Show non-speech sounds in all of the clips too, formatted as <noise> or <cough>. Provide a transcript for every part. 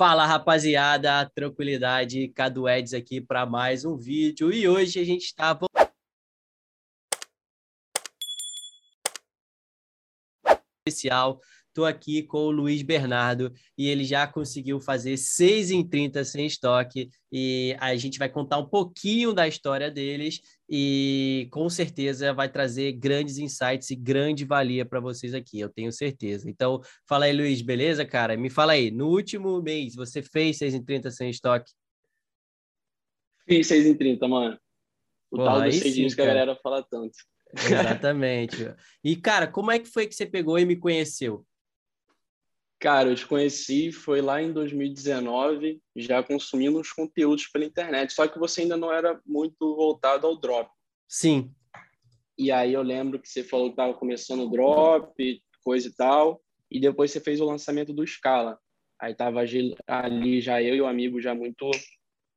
Fala rapaziada, tranquilidade, Cadu Eds aqui para mais um vídeo e hoje a gente está especial. Estou aqui com o Luiz Bernardo e ele já conseguiu fazer 6 em 30 sem estoque. E a gente vai contar um pouquinho da história deles e com certeza vai trazer grandes insights e grande valia para vocês aqui, eu tenho certeza. Então, fala aí, Luiz, beleza, cara? Me fala aí, no último mês você fez 6 em 30 sem estoque? Fiz 6 em 30, mano. O Pô, tal dos 6 dias que a galera fala tanto. Exatamente. E, cara, como é que foi que você pegou e me conheceu? Cara, eu te conheci foi lá em 2019, já consumindo uns conteúdos pela internet, só que você ainda não era muito voltado ao drop. Sim. E aí eu lembro que você falou que estava começando o drop, coisa e tal, e depois você fez o lançamento do Scala. Aí tava ali já eu e o amigo já muito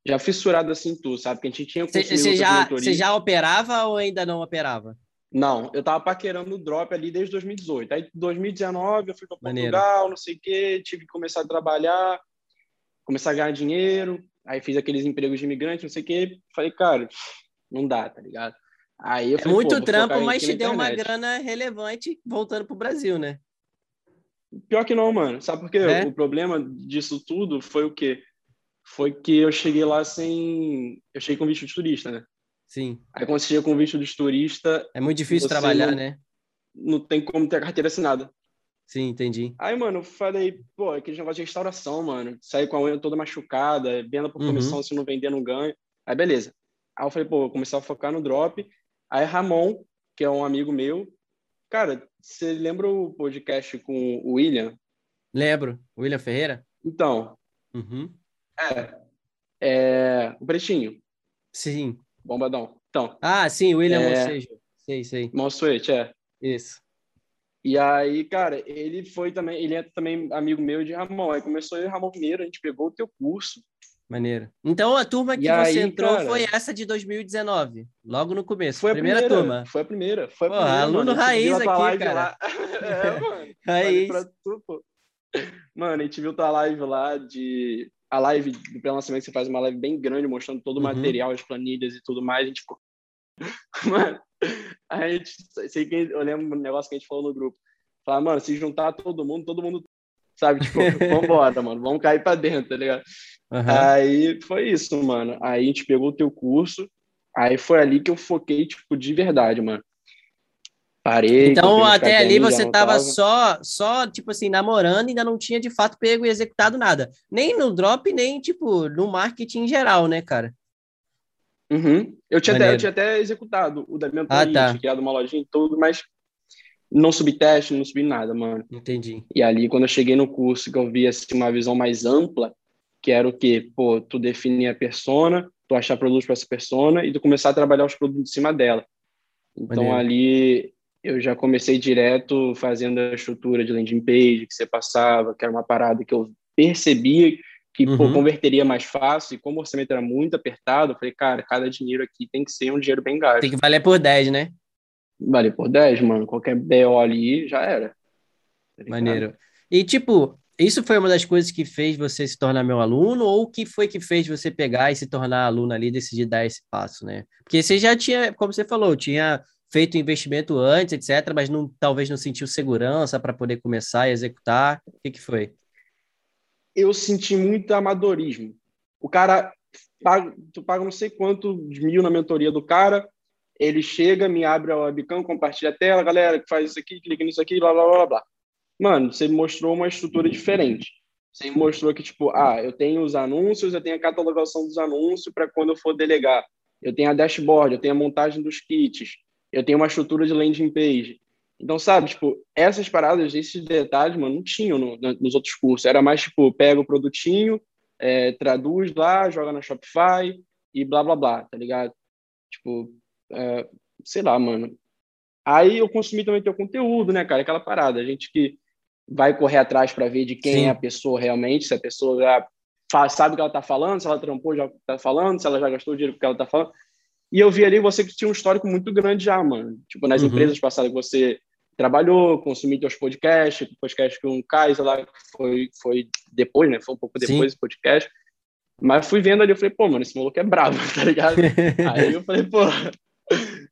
já fissurado assim tu, sabe? Que a gente tinha Você já, você já operava ou ainda não operava? Não, eu tava paquerando o drop ali desde 2018. Aí, em 2019, eu fui para Portugal, não sei o quê, tive que começar a trabalhar, começar a ganhar dinheiro. Aí fiz aqueles empregos de imigrante, não sei o quê. Falei, cara, não dá, tá ligado? Aí eu é falei, muito trampo, mas te deu uma grana relevante voltando pro Brasil, né? Pior que não, mano. Sabe por quê? É? O problema disso tudo foi o quê? Foi que eu cheguei lá sem. Eu cheguei com visto de turista, né? Sim. Aí quando você chega com visto de turista. É muito difícil trabalhar, não, né? Não tem como ter a carteira assinada. Sim, entendi. Aí, mano, eu falei, pô, aquele negócio de restauração, mano. Sair com a unha toda machucada, venda por uhum. comissão, uhum. se não vender, não ganha. Aí, beleza. Aí eu falei, pô, vou começar a focar no drop. Aí, Ramon, que é um amigo meu. Cara, você lembra o podcast com o William? Lembro. William Ferreira? Então. Uhum. É. É. O Pretinho. Sim. Bombadão. Então. Ah, sim, William é... Monsejo. Sei, sei. Monsuete, é. Isso. E aí, cara, ele foi também, ele é também amigo meu de Ramon. Aí começou eu e Ramon Mineiro, a gente pegou o teu curso. Maneiro. Então a turma que e você aí, entrou cara, foi essa de 2019, logo no começo. Foi a primeira, primeira turma. Foi a primeira. Foi a pô, primeira, aluno mano, raiz aqui, cara. <laughs> é, mano. Raiz. Tu, mano, a gente viu tua live lá de a live do pré-lançamento, você faz uma live bem grande, mostrando todo o uhum. material, as planilhas e tudo mais. A gente ficou. Mano, a gente. Sei que eu lembro um negócio que a gente falou no grupo. Falar, mano, se juntar todo mundo, todo mundo. Sabe, tipo, <laughs> vambora, mano, vamos cair pra dentro, tá ligado? Uhum. Aí foi isso, mano. Aí a gente pegou o teu curso, aí foi ali que eu foquei, tipo, de verdade, mano. Parei. Então, até ali você estava só, só, tipo assim, namorando, ainda não tinha de fato pego e executado nada. Nem no drop, nem, tipo, no marketing em geral, né, cara? Uhum. Eu, tinha até, eu tinha até executado o da minha ah, tá. criado uma lojinha e tudo, mas não subi teste, não subi nada, mano. Entendi. E ali, quando eu cheguei no curso, que eu vi assim, uma visão mais ampla, que era o quê? Pô, tu definir a persona, tu achar produtos para essa persona e tu começar a trabalhar os produtos em cima dela. Então, Maneiro. ali eu já comecei direto fazendo a estrutura de landing page que você passava, que era uma parada que eu percebia que uhum. pô, converteria mais fácil, e como o orçamento era muito apertado, eu falei, cara, cada dinheiro aqui tem que ser um dinheiro bem gasto. Tem que valer por 10, né? Valer por 10, mano. Qualquer BO ali já era. Tá Maneiro. E, tipo, isso foi uma das coisas que fez você se tornar meu aluno, ou o que foi que fez você pegar e se tornar aluno ali e decidir dar esse passo, né? Porque você já tinha, como você falou, tinha feito investimento antes, etc., mas não, talvez não sentiu segurança para poder começar e executar? O que, que foi? Eu senti muito amadorismo. O cara, paga, tu paga não sei quanto de mil na mentoria do cara, ele chega, me abre a webcam, compartilha a tela, galera, faz isso aqui, clica nisso aqui, blá, blá, blá, blá. Mano, você mostrou uma estrutura diferente. Você mostrou que, tipo, ah, eu tenho os anúncios, eu tenho a catalogação dos anúncios para quando eu for delegar. Eu tenho a dashboard, eu tenho a montagem dos kits, eu tenho uma estrutura de landing page. Então, sabe, tipo, essas paradas, esses detalhes, mano, não tinham no, no, nos outros cursos. Era mais, tipo, pega o produtinho, é, traduz lá, joga na Shopify e blá, blá, blá, tá ligado? Tipo, é, sei lá, mano. Aí eu consumi também teu conteúdo, né, cara? Aquela parada, a gente que vai correr atrás para ver de quem Sim. é a pessoa realmente, se a pessoa já sabe o que ela tá falando, se ela trampou já tá falando, se ela já gastou dinheiro porque ela tá falando. E eu vi ali você que tinha um histórico muito grande já, mano. Tipo, nas uhum. empresas passadas que você trabalhou, consumi teus podcasts, podcast com o Kaiser lá, que foi, foi depois, né? Foi um pouco depois Sim. do podcast. Mas fui vendo ali, eu falei, pô, mano, esse maluco é brabo, <laughs> tá ligado? Aí eu falei, pô,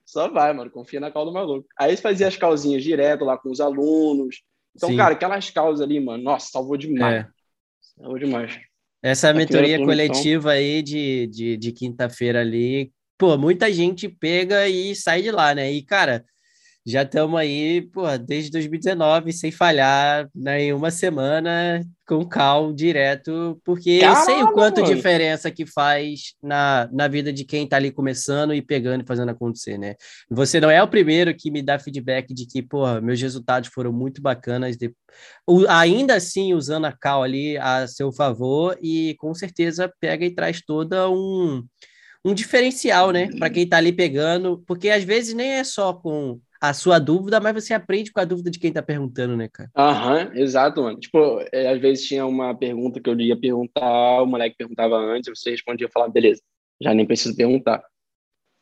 só vai, mano, confia na cal do maluco. Aí fazia as calzinhas direto lá com os alunos. Então, Sim. cara, aquelas causas ali, mano, nossa, salvou demais. É. Salvou demais. Essa mentoria coletiva aí de, de, de quinta-feira ali, pô, muita gente pega e sai de lá, né? E, cara, já estamos aí, pô, desde 2019, sem falhar né, em uma semana, com cal direto, porque Caramba, eu sei o quanto mano. diferença que faz na, na vida de quem está ali começando e pegando e fazendo acontecer, né? Você não é o primeiro que me dá feedback de que, pô, meus resultados foram muito bacanas, de... o, ainda assim usando a cal ali a seu favor, e com certeza pega e traz toda um um diferencial, né, para quem está ali pegando, porque às vezes nem é só com a sua dúvida, mas você aprende com a dúvida de quem tá perguntando, né, cara? Aham, uhum, exato, mano. Tipo, é, às vezes tinha uma pergunta que eu ia perguntar, o moleque perguntava antes, você respondia e falava, beleza, já nem preciso perguntar.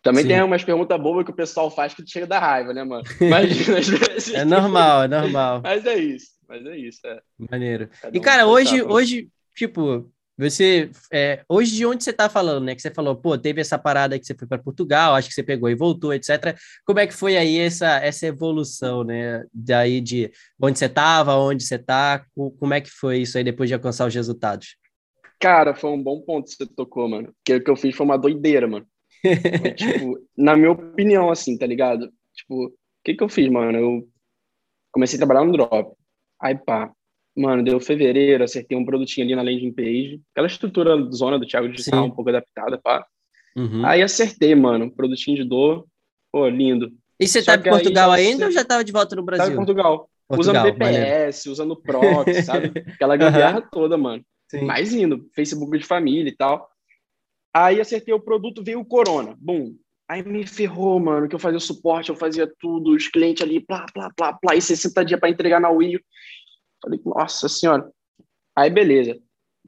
Também Sim. tem umas perguntas bobas que o pessoal faz que chega da raiva, né, mano? <laughs> Imagina, às vezes. <laughs> É normal, é normal. mas é isso, mas é isso, é. Maneiro. Cada e, cara, hoje, hoje, tipo, você, é, hoje de onde você está falando, né? Que você falou, pô, teve essa parada que você foi para Portugal, acho que você pegou e voltou, etc. Como é que foi aí essa, essa evolução, né? Daí de onde você estava, onde você está, como é que foi isso aí depois de alcançar os resultados? Cara, foi um bom ponto que você tocou, mano. Porque o que eu fiz foi uma doideira, mano. Tipo, <laughs> na minha opinião, assim, tá ligado? Tipo, o que que eu fiz, mano? Eu comecei a trabalhar no Drop. Aí, pá, Mano, deu fevereiro, acertei um produtinho ali na landing page. Aquela estrutura zona do Thiago Digital, Sim. um pouco adaptada, pá. Uhum. Aí acertei, mano, produtinho de dor. Pô, lindo. E você Só tá em Portugal ainda ou já tava de volta no Brasil? Tava em Portugal. Portugal usando VPS, usando proxy, <laughs> sabe? Aquela gambiarra uhum. toda, mano. Sim. Mas indo, Facebook de família e tal. Aí acertei o produto, veio o corona. Bum. Aí me ferrou, mano, que eu fazia o suporte, eu fazia tudo, os clientes ali, plá, plá, plá, plá, e 60 dias para entregar na Wii. Falei, nossa senhora. Aí, beleza.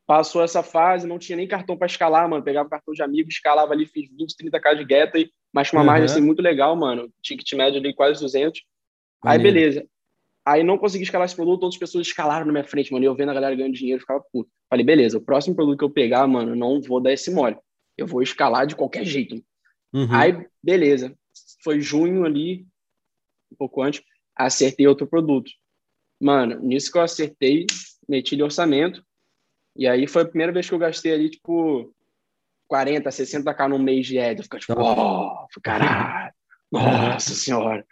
Passou essa fase, não tinha nem cartão para escalar, mano. Pegava cartão de amigo, escalava ali, fiz 20, 30k de guetta, mas com uma uhum. margem assim, muito legal, mano. Ticket médio ali quase 200. Aí, beleza. Aí não consegui escalar esse produto, outras pessoas escalaram na minha frente, mano. E eu vendo a galera ganhando dinheiro, ficava puto. Falei, beleza, o próximo produto que eu pegar, mano, não vou dar esse mole. Eu vou escalar de qualquer jeito. Uhum. Aí, beleza. Foi junho ali, um pouco antes, acertei outro produto. Mano, nisso que eu acertei, meti de orçamento. E aí foi a primeira vez que eu gastei ali, tipo, 40, 60k no mês de ad. Eu fiquei tipo, oh, caralho, nossa senhora,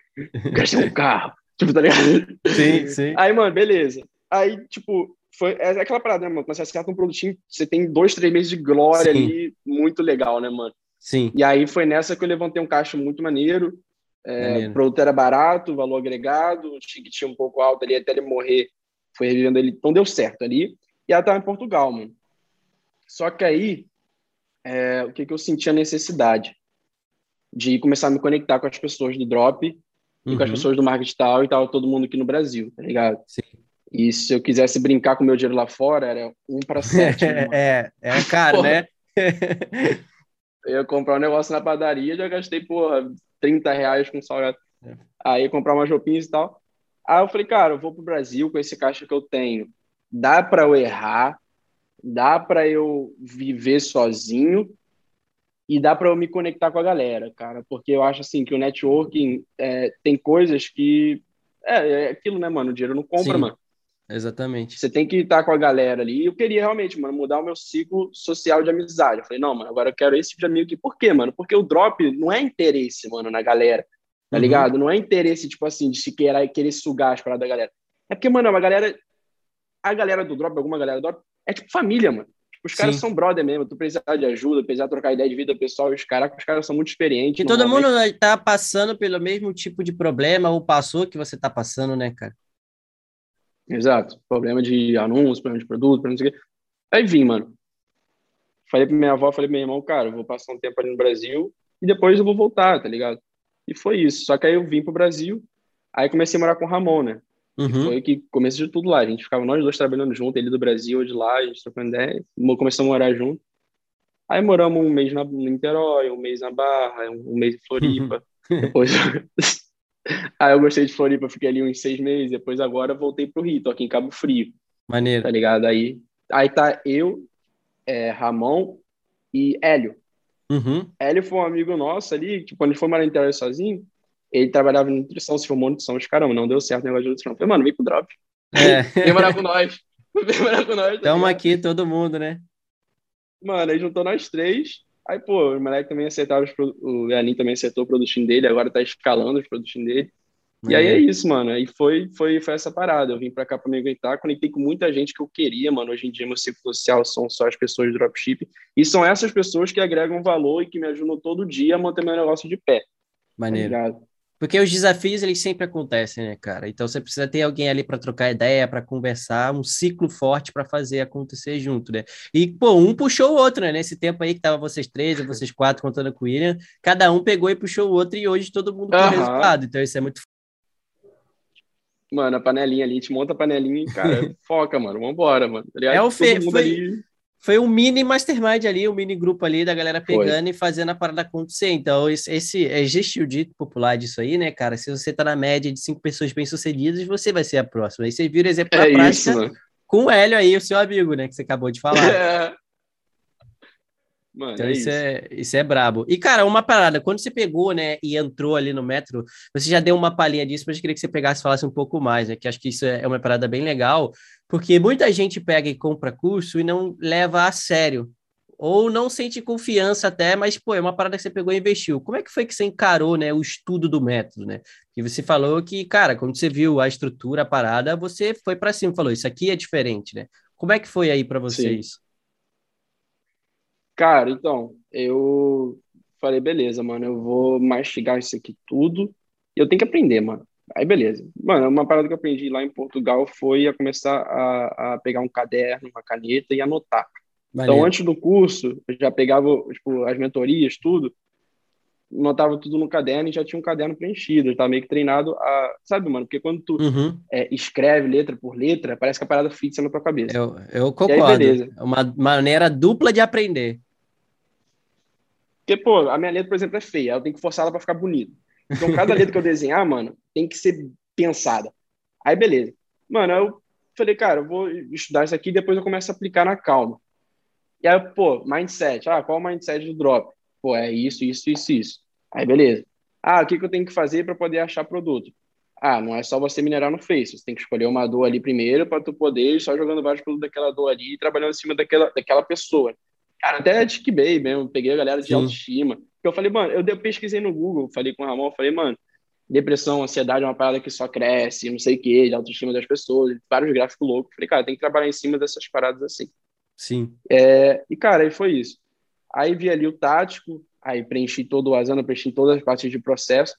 gastei um carro. <laughs> Tipo, tá ligado? Sim, sim. Aí, mano, beleza. Aí, tipo, foi é aquela parada, né, mano? Quando você acerta um produtinho, você tem dois, três meses de glória sim. ali, muito legal, né, mano? Sim. E aí foi nessa que eu levantei um caixa muito maneiro. É, o produto era barato, valor agregado, o ticket tinha um pouco alto ali até ele morrer, foi revivendo ele, então deu certo ali. E ela estava em Portugal, mano. Só que aí, é, o que, que eu senti a necessidade? De começar a me conectar com as pessoas do Drop uhum. e com as uhum. pessoas do marketing tal e tal, todo mundo aqui no Brasil, tá ligado? Sim. E se eu quisesse brincar com meu dinheiro lá fora, era um para sete. <laughs> é, é caro, né? <laughs> eu ia comprar um negócio na padaria, já gastei, porra, 30 reais com salgado. É. Aí comprar umas roupinhas e tal. Aí eu falei, cara, eu vou pro Brasil com esse caixa que eu tenho. Dá para eu errar, dá para eu viver sozinho e dá para eu me conectar com a galera, cara, porque eu acho assim que o networking é, tem coisas que é, é, aquilo, né, mano? O dinheiro não compra, Sim, mano. Exatamente. Você tem que estar com a galera ali. Eu queria realmente, mano, mudar o meu ciclo social de amizade. Eu falei, não, mano, agora eu quero esse tipo de amigo aqui. Por quê, mano? Porque o drop não é interesse, mano, na galera. Tá uhum. ligado? Não é interesse, tipo assim, de se querer, querer sugar as paradas da galera. É porque, mano, a galera. A galera do drop, alguma galera do drop, é tipo família, mano. Tipo, os caras são brother mesmo. Tu precisa de ajuda, precisa trocar ideia de vida pessoal. Os caras, os caras são muito experientes. E todo mundo tá passando pelo mesmo tipo de problema ou passou que você tá passando, né, cara? Exato. Problema de anúncio, problema de produto, problema de... Aí vim, mano. Falei pra minha avó, falei pro meu irmão, cara, eu vou passar um tempo ali no Brasil e depois eu vou voltar, tá ligado? E foi isso. Só que aí eu vim pro Brasil, aí comecei a morar com o Ramon, né? Uhum. Foi que começou de tudo lá. A gente ficava nós dois trabalhando junto, ele do Brasil, eu de lá, a gente trocando ideia, começamos a morar junto. Aí moramos um mês na, no Niterói, um mês na Barra, um mês em Floripa. Uhum. Depois, <laughs> <laughs> Aí eu gostei de Floripa, fiquei ali uns seis meses. Depois agora voltei pro Rio, tô aqui em Cabo Frio. Maneiro. Tá ligado? Aí, aí tá eu, é, Ramon e Hélio. Uhum. Hélio foi um amigo nosso ali, que quando ele foi morar em interior sozinho, ele trabalhava em nutrição, se formou em nutrição, os caramba, não deu certo o negócio de nutrição. Eu falei, mano, vem pro drop. É. <laughs> Vem morar com nós. Vem morar com nós. Tá Tamo ligado? aqui, todo mundo, né? Mano, aí juntou nós três. Aí, pô, o moleque também acertava, os o Yanin também acertou o produtinho dele, agora tá escalando os produtinhos dele. E aí é isso, mano. Aí foi, foi, foi essa parada. Eu vim pra cá pra me aguentar, conectei com muita gente que eu queria, mano. Hoje em dia, meu ciclo social são só as pessoas do dropship. E são essas pessoas que agregam valor e que me ajudam todo dia a manter meu negócio de pé. Tá Maneiro. ligado? Porque os desafios, eles sempre acontecem, né, cara? Então você precisa ter alguém ali para trocar ideia, para conversar, um ciclo forte para fazer acontecer junto, né? E, pô, um puxou o outro, né? Nesse tempo aí que tava vocês três, vocês quatro contando com o William, cada um pegou e puxou o outro, e hoje todo mundo com Aham. resultado. Então isso é muito Mano, a panelinha ali, a gente monta a panelinha e, cara, <laughs> foca, mano. Vambora, mano. Tá ligado? É o Todo fe- mundo foi- ali- Foi um mini mastermind ali, um mini grupo ali da galera Foi. pegando e fazendo a parada acontecer. Então, esse, esse existe o dito popular disso aí, né, cara? Se você tá na média de cinco pessoas bem-sucedidas, você vai ser a próxima. Aí você vira exemplo na É prática isso, mano. com o Hélio aí, o seu amigo, né, que você acabou de falar. É. <laughs> Mano, Então, é isso, é, isso é brabo. E, cara, uma parada, quando você pegou, né, e entrou ali no metro, você já deu uma palhinha disso, mas eu queria que você pegasse e falasse um pouco mais, né, que acho que isso é uma parada bem legal, porque muita gente pega e compra curso e não leva a sério, ou não sente confiança até, mas, pô, é uma parada que você pegou e investiu. Como é que foi que você encarou, né, o estudo do método, né? E você falou que, cara, quando você viu a estrutura, a parada, você foi para cima, falou, isso aqui é diferente, né? Como é que foi aí para vocês? Cara, então, eu falei, beleza, mano, eu vou mastigar isso aqui tudo e eu tenho que aprender, mano. Aí, beleza. Mano, uma parada que eu aprendi lá em Portugal foi a começar a, a pegar um caderno, uma caneta e anotar. Então, Maneiro. antes do curso, eu já pegava, tipo, as mentorias, tudo, anotava tudo no caderno e já tinha um caderno preenchido. Eu tava meio que treinado a... Sabe, mano? Porque quando tu Uhum. é, escreve letra por letra, parece que a parada fixa na tua cabeça. Eu, eu concordo. beleza. É uma maneira dupla de aprender. Porque, pô, a minha letra, por exemplo, é feia. Eu tenho que forçar ela pra ficar bonita. Então, cada letra que eu desenhar, mano, tem que ser pensada. Aí, beleza. Mano, eu falei, cara, eu vou estudar isso aqui e depois eu começo a aplicar na calma. E aí, pô, mindset. Ah, qual é o mindset do drop? Pô, é isso, isso, isso, isso. Aí, beleza. Ah, o que, que eu tenho que fazer para poder achar produto? Ah, não é só você minerar no Face. Você tem que escolher uma dor ali primeiro para tu poder ir só jogando vários produtos daquela dor ali e trabalhando em cima daquela, daquela pessoa. Cara, até de Bay mesmo, peguei a galera de Sim. autoestima. Eu falei, mano, eu pesquisei no Google, falei com o Ramon, falei, mano, depressão, ansiedade é uma parada que só cresce, não sei o quê, de autoestima das pessoas, vários gráficos loucos. Falei, cara, tem que trabalhar em cima dessas paradas assim. Sim. É, e, cara, aí foi isso. Aí vi ali o tático, aí preenchi todo o Asana, preenchi todas as partes de processo.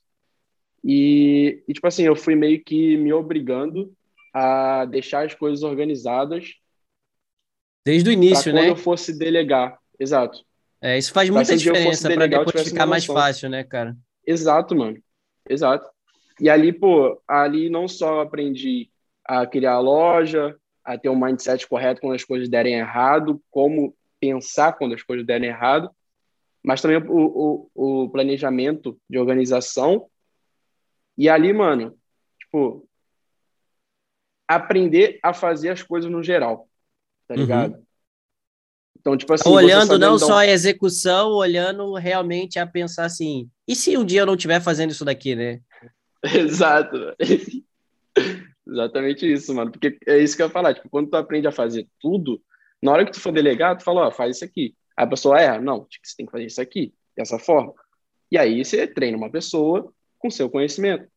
E, e, tipo assim, eu fui meio que me obrigando a deixar as coisas organizadas Desde o início, quando né? eu fosse delegar. Exato. É, isso faz Pra muita diferença para depois ficar mais fácil, né, cara? Exato, mano. Exato. E ali, pô, ali não só aprendi a criar a loja, a ter um mindset correto quando as coisas derem errado, como pensar quando as coisas derem errado, mas também o, o, o planejamento de organização. E ali, mano, tipo, aprender a fazer as coisas no geral, tá Uhum. ligado? Então, tipo assim, você olhando não só a execução, olhando realmente a pensar assim, e se um dia eu não estiver fazendo isso daqui, né? <laughs> Exato. <laughs> Exatamente isso, mano. Porque é isso que eu ia falar. Tipo, quando tu aprende a fazer tudo, na hora que tu for delegar, tu fala, ó, faz isso aqui. Aí a pessoa erra. Não, tipo, você tem que fazer isso aqui, dessa forma. E aí você treina uma pessoa com seu conhecimento.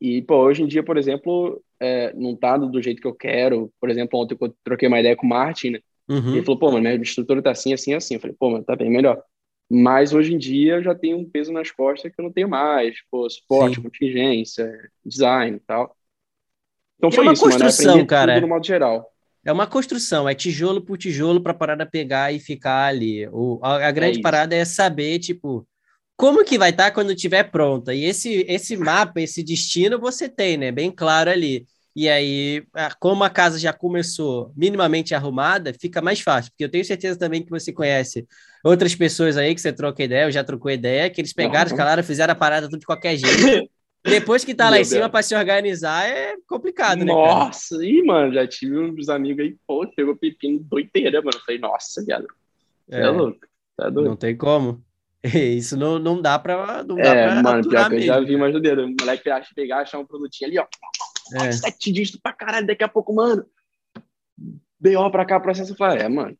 E, pô, hoje em dia, por exemplo, é, não tá do jeito que eu quero. Por exemplo, ontem eu troquei uma ideia com o Martin, né? Uhum. Ele falou, pô, mano, minha estrutura tá assim, assim, assim. Eu falei, pô, mano, tá bem melhor. Mas hoje em dia eu já tenho um peso nas costas que eu não tenho mais. Pô, suporte, Sim. contingência, design e tal. Então E é foi uma isso, mano. é construção, aprender cara. Tudo no modo geral. É uma construção, é tijolo por tijolo para parada pegar e ficar ali. O, a, a grande isso. parada é saber, tipo, como que vai estar quando estiver pronta. E esse, esse mapa, esse destino você tem, né? Bem claro ali. E aí, como a casa já começou minimamente arrumada, fica mais fácil. Porque eu tenho certeza também que você conhece outras pessoas aí que você troca ideia, eu já trocou ideia, que eles pegaram, Aham. escalaram, fizeram a parada tudo de qualquer jeito. <laughs> Depois que tá lá Meu em cima para se organizar é complicado, né? Nossa, cara? e mano, já tive uns amigos aí, pô, pegou pepino doideira, mano. Falei, nossa, viado. É, é louco. Tá doido. Não tem como. <laughs> Isso não, não dá pra. Não dá é, pra mano, pior que eu já vi mais do dedo. O moleque acha pegar, achar um produtinho ali, ó. É. Sete dígitos pra caralho, daqui a pouco, mano. B.O. pra cá, processo. Eu falei, é, mano.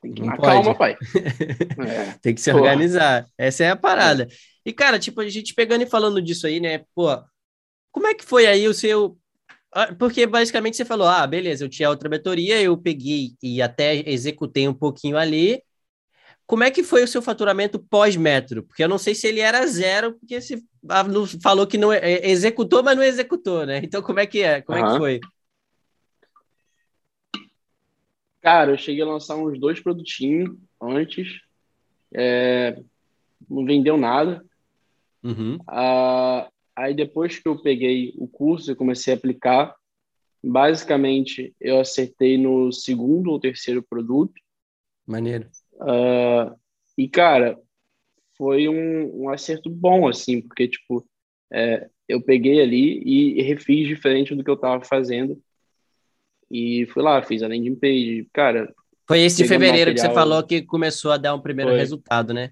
Tem que calma, pai. <laughs> é. Tem que se organizar. Essa é a parada. É. E, cara, tipo, a gente pegando e falando disso aí, né? Pô, como é que foi aí o seu. Ah, porque basicamente você falou, ah, beleza, eu tinha outra mentoria, eu peguei e até executei um pouquinho ali, como é que foi o seu faturamento pós-metro? Porque eu não sei se ele era zero, porque você falou que não é, executou, mas não executou, né? Então, como é que é? Como uhum. é que foi? Cara, eu cheguei a lançar uns dois produtinhos antes. É, não vendeu nada. Uhum. Ah, aí depois que eu peguei o curso e comecei a aplicar, basicamente eu acertei no segundo ou terceiro produto. Maneiro. Uh, e, cara, foi um, um, acerto bom, assim, porque, tipo, é, eu peguei ali e, e, refiz diferente do que eu tava fazendo. E fui lá, fiz a landing page, cara. Foi esse de fevereiro material, que você falou que começou a dar um primeiro foi. resultado, né?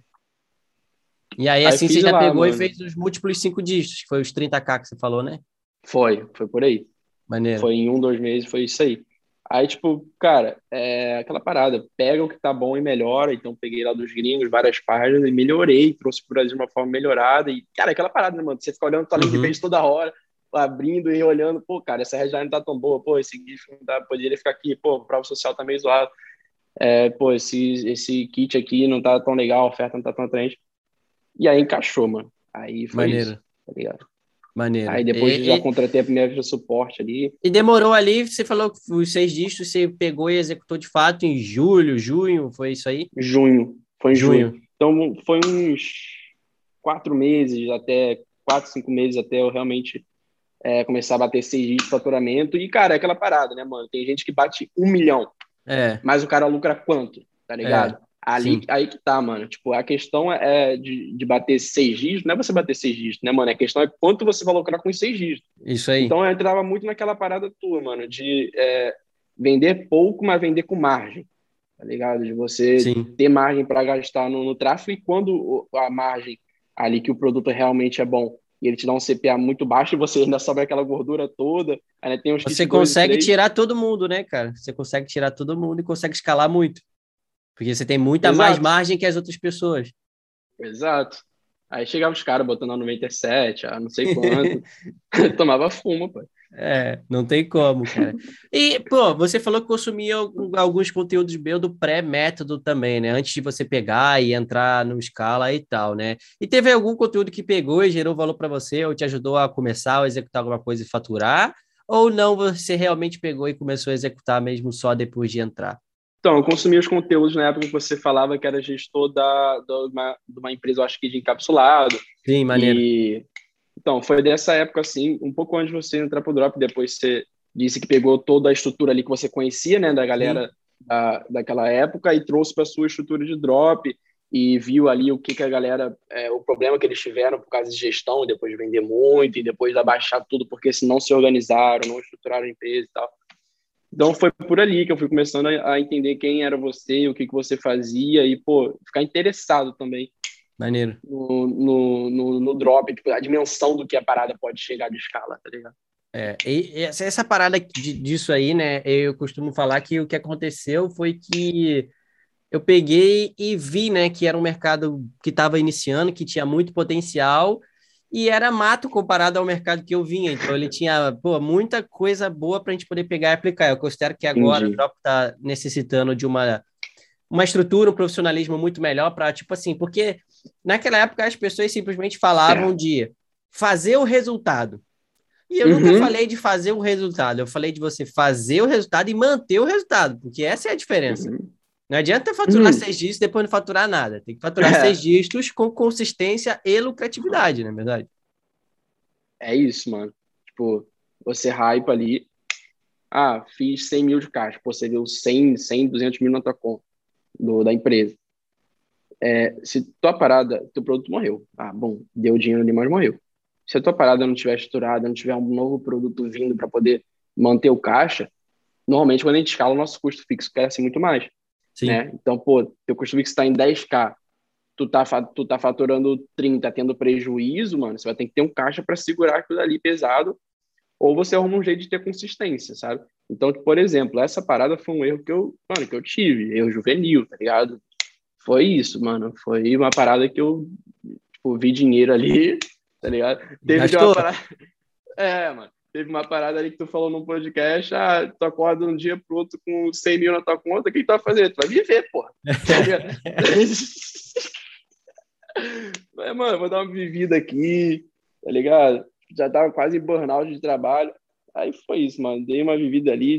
E aí, assim, aí você já lá, pegou mano. e fez os múltiplos cinco dígitos, que foi os 30k que você falou, né? Foi, foi por aí. Maneiro. Foi em um, dois meses, foi isso aí. Aí, tipo, cara, é aquela parada, pega o que tá bom e melhora. Então, peguei lá dos gringos várias páginas e melhorei, trouxe pro Brasil de uma forma melhorada. E, cara, aquela parada, né, mano? Você fica olhando tua uhum. link toda hora, abrindo e olhando, pô, cara, essa headline não tá tão boa, pô, esse GIF não tá, poderia ficar aqui, pô, prova social tá meio zoado. É, pô, esse, esse kit aqui não tá tão legal, a oferta não tá tão atraente. E aí encaixou, mano. Aí foi Maneiro. isso, tá ligado? Maneiro. Aí depois e, já contratei a primeira de suporte ali. E demorou ali, você falou que os seis dígitos você pegou e executou de fato em julho, junho, foi isso aí? Junho, foi em junho. junho. Então foi uns quatro meses, até quatro, cinco meses até eu realmente é, começar a bater seis dígitos de faturamento. E, cara, é aquela parada, né, mano? Tem gente que bate um milhão. É. Mas o cara lucra quanto? Tá ligado? É. Ali, aí que tá, mano. Tipo, a questão é de, de bater seis dígitos, não é você bater seis dígitos, né, mano? A questão é quanto você vai lucrar com os seis dígitos. Isso aí. Então eu entrava muito naquela parada tua, mano, de é, vender pouco, mas vender com margem. Tá ligado? De você Sim. ter margem para gastar no, no tráfego e quando a margem ali que o produto realmente é bom e ele te dá um CPA muito baixo e você ainda sobra aquela gordura toda. Aí tem uns você consegue tirar todo mundo, né, cara? Você consegue tirar todo mundo e consegue escalar muito. Porque você tem muita Exato. mais margem que as outras pessoas. Exato. Aí chegava os caras botando a 97, a não sei <laughs> quanto. <laughs> Tomava fumo, pô. É, não tem como, cara. E, pô, você falou que consumia alguns conteúdos meus do pré-método também, né? Antes de você pegar e entrar no escala e tal, né? E teve algum conteúdo que pegou e gerou valor para você, ou te ajudou a começar a executar alguma coisa e faturar? Ou não, você realmente pegou e começou a executar mesmo só depois de entrar? Então, eu consumi os conteúdos na época que você falava que era gestor da, de, uma, de uma empresa, eu acho que de encapsulado. Sim, maneiro. E, então, foi dessa época, assim, um pouco antes de você entrar pro Drop, depois você disse que pegou toda a estrutura ali que você conhecia, né, da galera da, daquela época e trouxe para sua estrutura de Drop e viu ali o que, que a galera, é, o problema que eles tiveram por causa de gestão, depois de vender muito e depois de abaixar tudo porque se não se organizaram, não estruturaram a empresa e tal. Então foi por ali que eu fui começando a, entender quem era você, o que, que você fazia e, pô, ficar interessado também. Maneiro. No, no, no, no drop, tipo, a dimensão do que a parada pode chegar de escala, tá ligado? É, e essa, essa parada disso aí, né? Eu costumo falar que o que aconteceu foi que eu peguei e vi, né, que era um mercado que estava iniciando, que tinha muito potencial e era mato comparado ao mercado que eu vinha. Então ele tinha pô, muita coisa boa para a gente poder pegar e aplicar. Eu considero que agora Entendi. o Drop está necessitando de uma, uma estrutura, um profissionalismo muito melhor para, tipo assim, porque naquela época as pessoas simplesmente falavam é. de fazer o resultado. E eu uhum. nunca falei de fazer o resultado, eu falei de você fazer o resultado e manter o resultado, porque essa é a diferença. Uhum. Não adianta faturar hum. seis dígitos e depois não faturar nada. Tem que faturar é. seis dígitos com consistência e lucratividade, não é verdade? É isso, mano. Tipo, você hype ali. Ah, fiz 100 mil de caixa. Pô, você viu 100, 100, 200 mil na tua conta do, da empresa. É, se tua parada, teu produto morreu. Ah, bom, deu dinheiro ali, mas morreu. se a tua parada não estiver estruturada, não tiver um novo produto vindo para poder manter o caixa, normalmente quando a gente escala, o nosso custo fixo cresce muito mais. Sim. Né? Então, pô, teu custo fixo está em 10k, tu tá, tu tá faturando 30, tendo prejuízo, mano, você vai ter que ter um caixa para segurar aquilo ali pesado, ou você arruma um jeito de ter consistência, sabe? Então, por exemplo, essa parada foi um erro que eu, mano, que eu tive, erro juvenil, tá ligado? Foi isso, mano, foi uma parada que eu, tipo, vi dinheiro ali, tá ligado? Teve uma parada... <laughs> É, mano. Teve uma parada ali que tu falou num podcast, ah, tu acorda um dia pro outro com 100 mil na tua conta, o que tu vai fazer? Tu vai viver, porra. <laughs> Mas, mano, vou dar uma vivida aqui, tá ligado? Já tava quase em burnout de trabalho. Aí foi isso, mano. Dei uma vivida ali,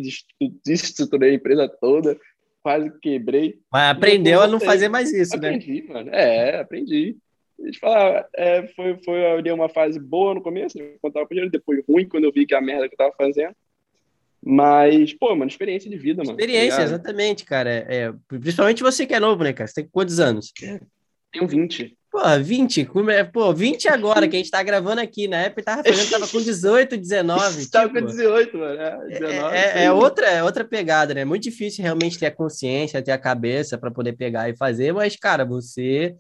desestruturei a empresa toda, quase quebrei. Mas aprendeu a não fazer mais isso, aprendi, né? Aprendi, mano. É, aprendi. Deixa eu falar, é, foi, foi ali uma fase boa no começo, eu contava com dinheiro, depois ruim, quando eu vi que a merda que eu tava fazendo. Mas, pô, mano, experiência de vida, mano. Tá experiência, tá exatamente, cara. É, principalmente você que é novo, né, cara? Você tem quantos anos? Tenho 20. Pô, 20, pô, 20 agora, que a gente tá gravando aqui, na época tava fazendo, tava com 18, 19. <laughs> tava tipo, com 18, mano. É, 19, é, é, é, outra, é outra pegada, né? É muito difícil realmente ter a consciência, ter a cabeça para poder pegar e fazer, mas, cara, você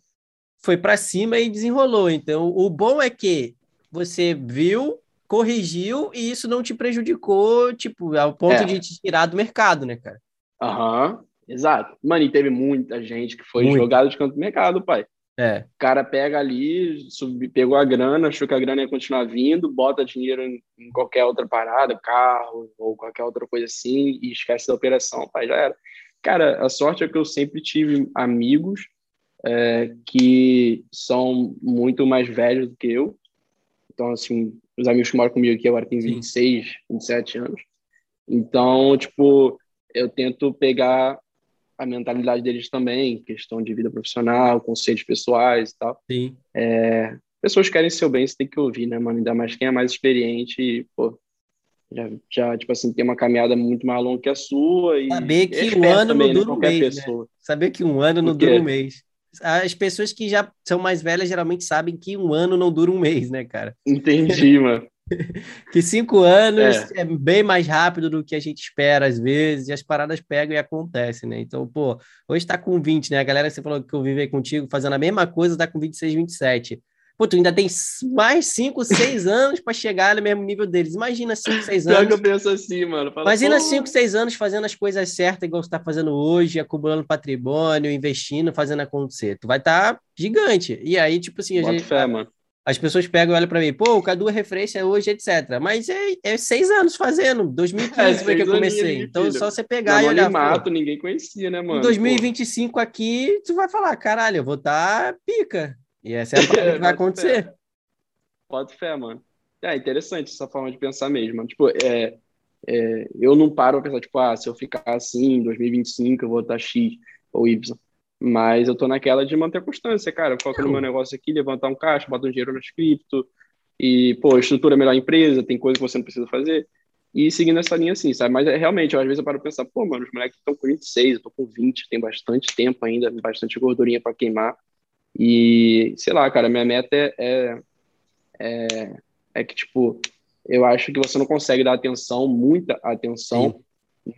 foi para cima e desenrolou. Então, o bom é que você viu, corrigiu e isso não te prejudicou, tipo, ao ponto é. de te tirar do mercado, né, cara? Aham, uhum, exato. Mano, e teve muita gente que foi jogada de canto do mercado, pai. É. O cara pega ali, sub, pegou a grana, achou que a grana ia continuar vindo, bota dinheiro em, em, qualquer outra parada, carro ou qualquer outra coisa assim, e esquece da operação, pai, já era. Cara, a sorte é que eu sempre tive amigos é, que são muito mais velhos do que eu. Então, assim, os amigos que moram comigo aqui agora têm 26, Sim. 27 anos. Então, tipo, eu tento pegar a mentalidade deles também, questão de vida profissional, conceitos pessoais e tal. Sim. É, pessoas que querem seu bem, você tem que ouvir, né, mano? Ainda mais quem é mais experiente e, pô, já, já, tipo assim, tem uma caminhada muito mais longa que a sua. E Saber que um ano também, não né, dura um mês. Né? Saber que um ano não dura um mês as pessoas que já são mais velhas geralmente sabem que um ano não dura um mês, né, cara? Entendi, <laughs> mano. que cinco anos é. é. bem mais rápido do que a gente espera às vezes, e as paradas pegam e acontecem, né? Então, pô, hoje tá com 20, né? A galera que você falou que eu vivi contigo fazendo a mesma coisa, tá com 26, 27. Pô, tu ainda tem mais 5, 6 <laughs> anos para chegar no mesmo nível deles. Imagina 5, 6 anos. Pior que eu penso assim, mano. Fala, Imagina 5, 6 anos fazendo as coisas certas, igual você tá fazendo hoje, acumulando patrimônio, investindo, fazendo acontecer. Tu vai estar tá gigante. E aí, tipo assim, a gente, fé, mano. as pessoas pegam e olham para mim, pô, o Cadu é referência hoje, etc. Mas é, é seis anos fazendo. 2015 <laughs> é, foi que eu comecei. então, filho. só você pegar Não, e olhar. Mato, ninguém conhecia, né, mano? Em 2025 pô. aqui, tu vai falar, caralho, eu vou estar tá pica. E essa é a <laughs> parada que vai acontecer. Fé. Pode fé, mano. É interessante essa forma de pensar mesmo. Tipo, é, é, eu não paro pra pensar, tipo, ah, se eu ficar assim em 2025 eu vou estar X ou Y. Mas eu tô naquela de manter a constância, cara. Foco no meu negócio aqui, levantar um caixa, botar um dinheiro no cripto e, pô, estrutura melhor a empresa, tem coisa que você não precisa fazer. E seguindo essa linha assim, sabe? Mas é, realmente, às vezes eu paro pra pensar, pô, mano, os moleques estão com 26, eu tô com 20, tem bastante tempo ainda, bastante gordurinha para queimar. E, sei lá, cara, minha meta é, é, é, é, que, tipo, eu acho que você não consegue dar atenção, muita atenção,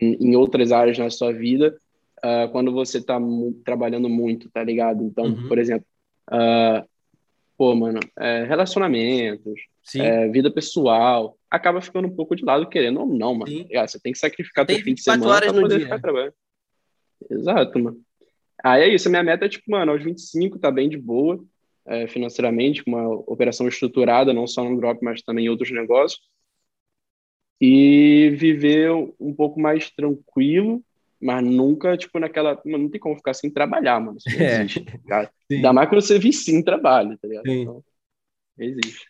em, em, outras áreas na sua vida, uh, quando você tá trabalhando muito, tá ligado? Então, uhum. por exemplo, uh, pô, mano, é, relacionamentos, é, vida pessoal, acaba ficando um pouco de lado, querendo ou não, mano. Ah, você tem que sacrificar tem teu fim de semana pra poder dia. ficar trabalhando. Exato, mano. Aí é isso, a minha meta é, tipo, mano, aos 25 tá bem de boa é, financeiramente, com uma operação estruturada, não só no drop, mas também em outros negócios. E viver um pouco mais tranquilo, mas nunca, tipo, naquela. Não tem como ficar sem trabalhar, mano. Isso não é. existe, tá <laughs> Ainda mais quando você vicia em trabalho, tá ligado? Sim. Então, existe.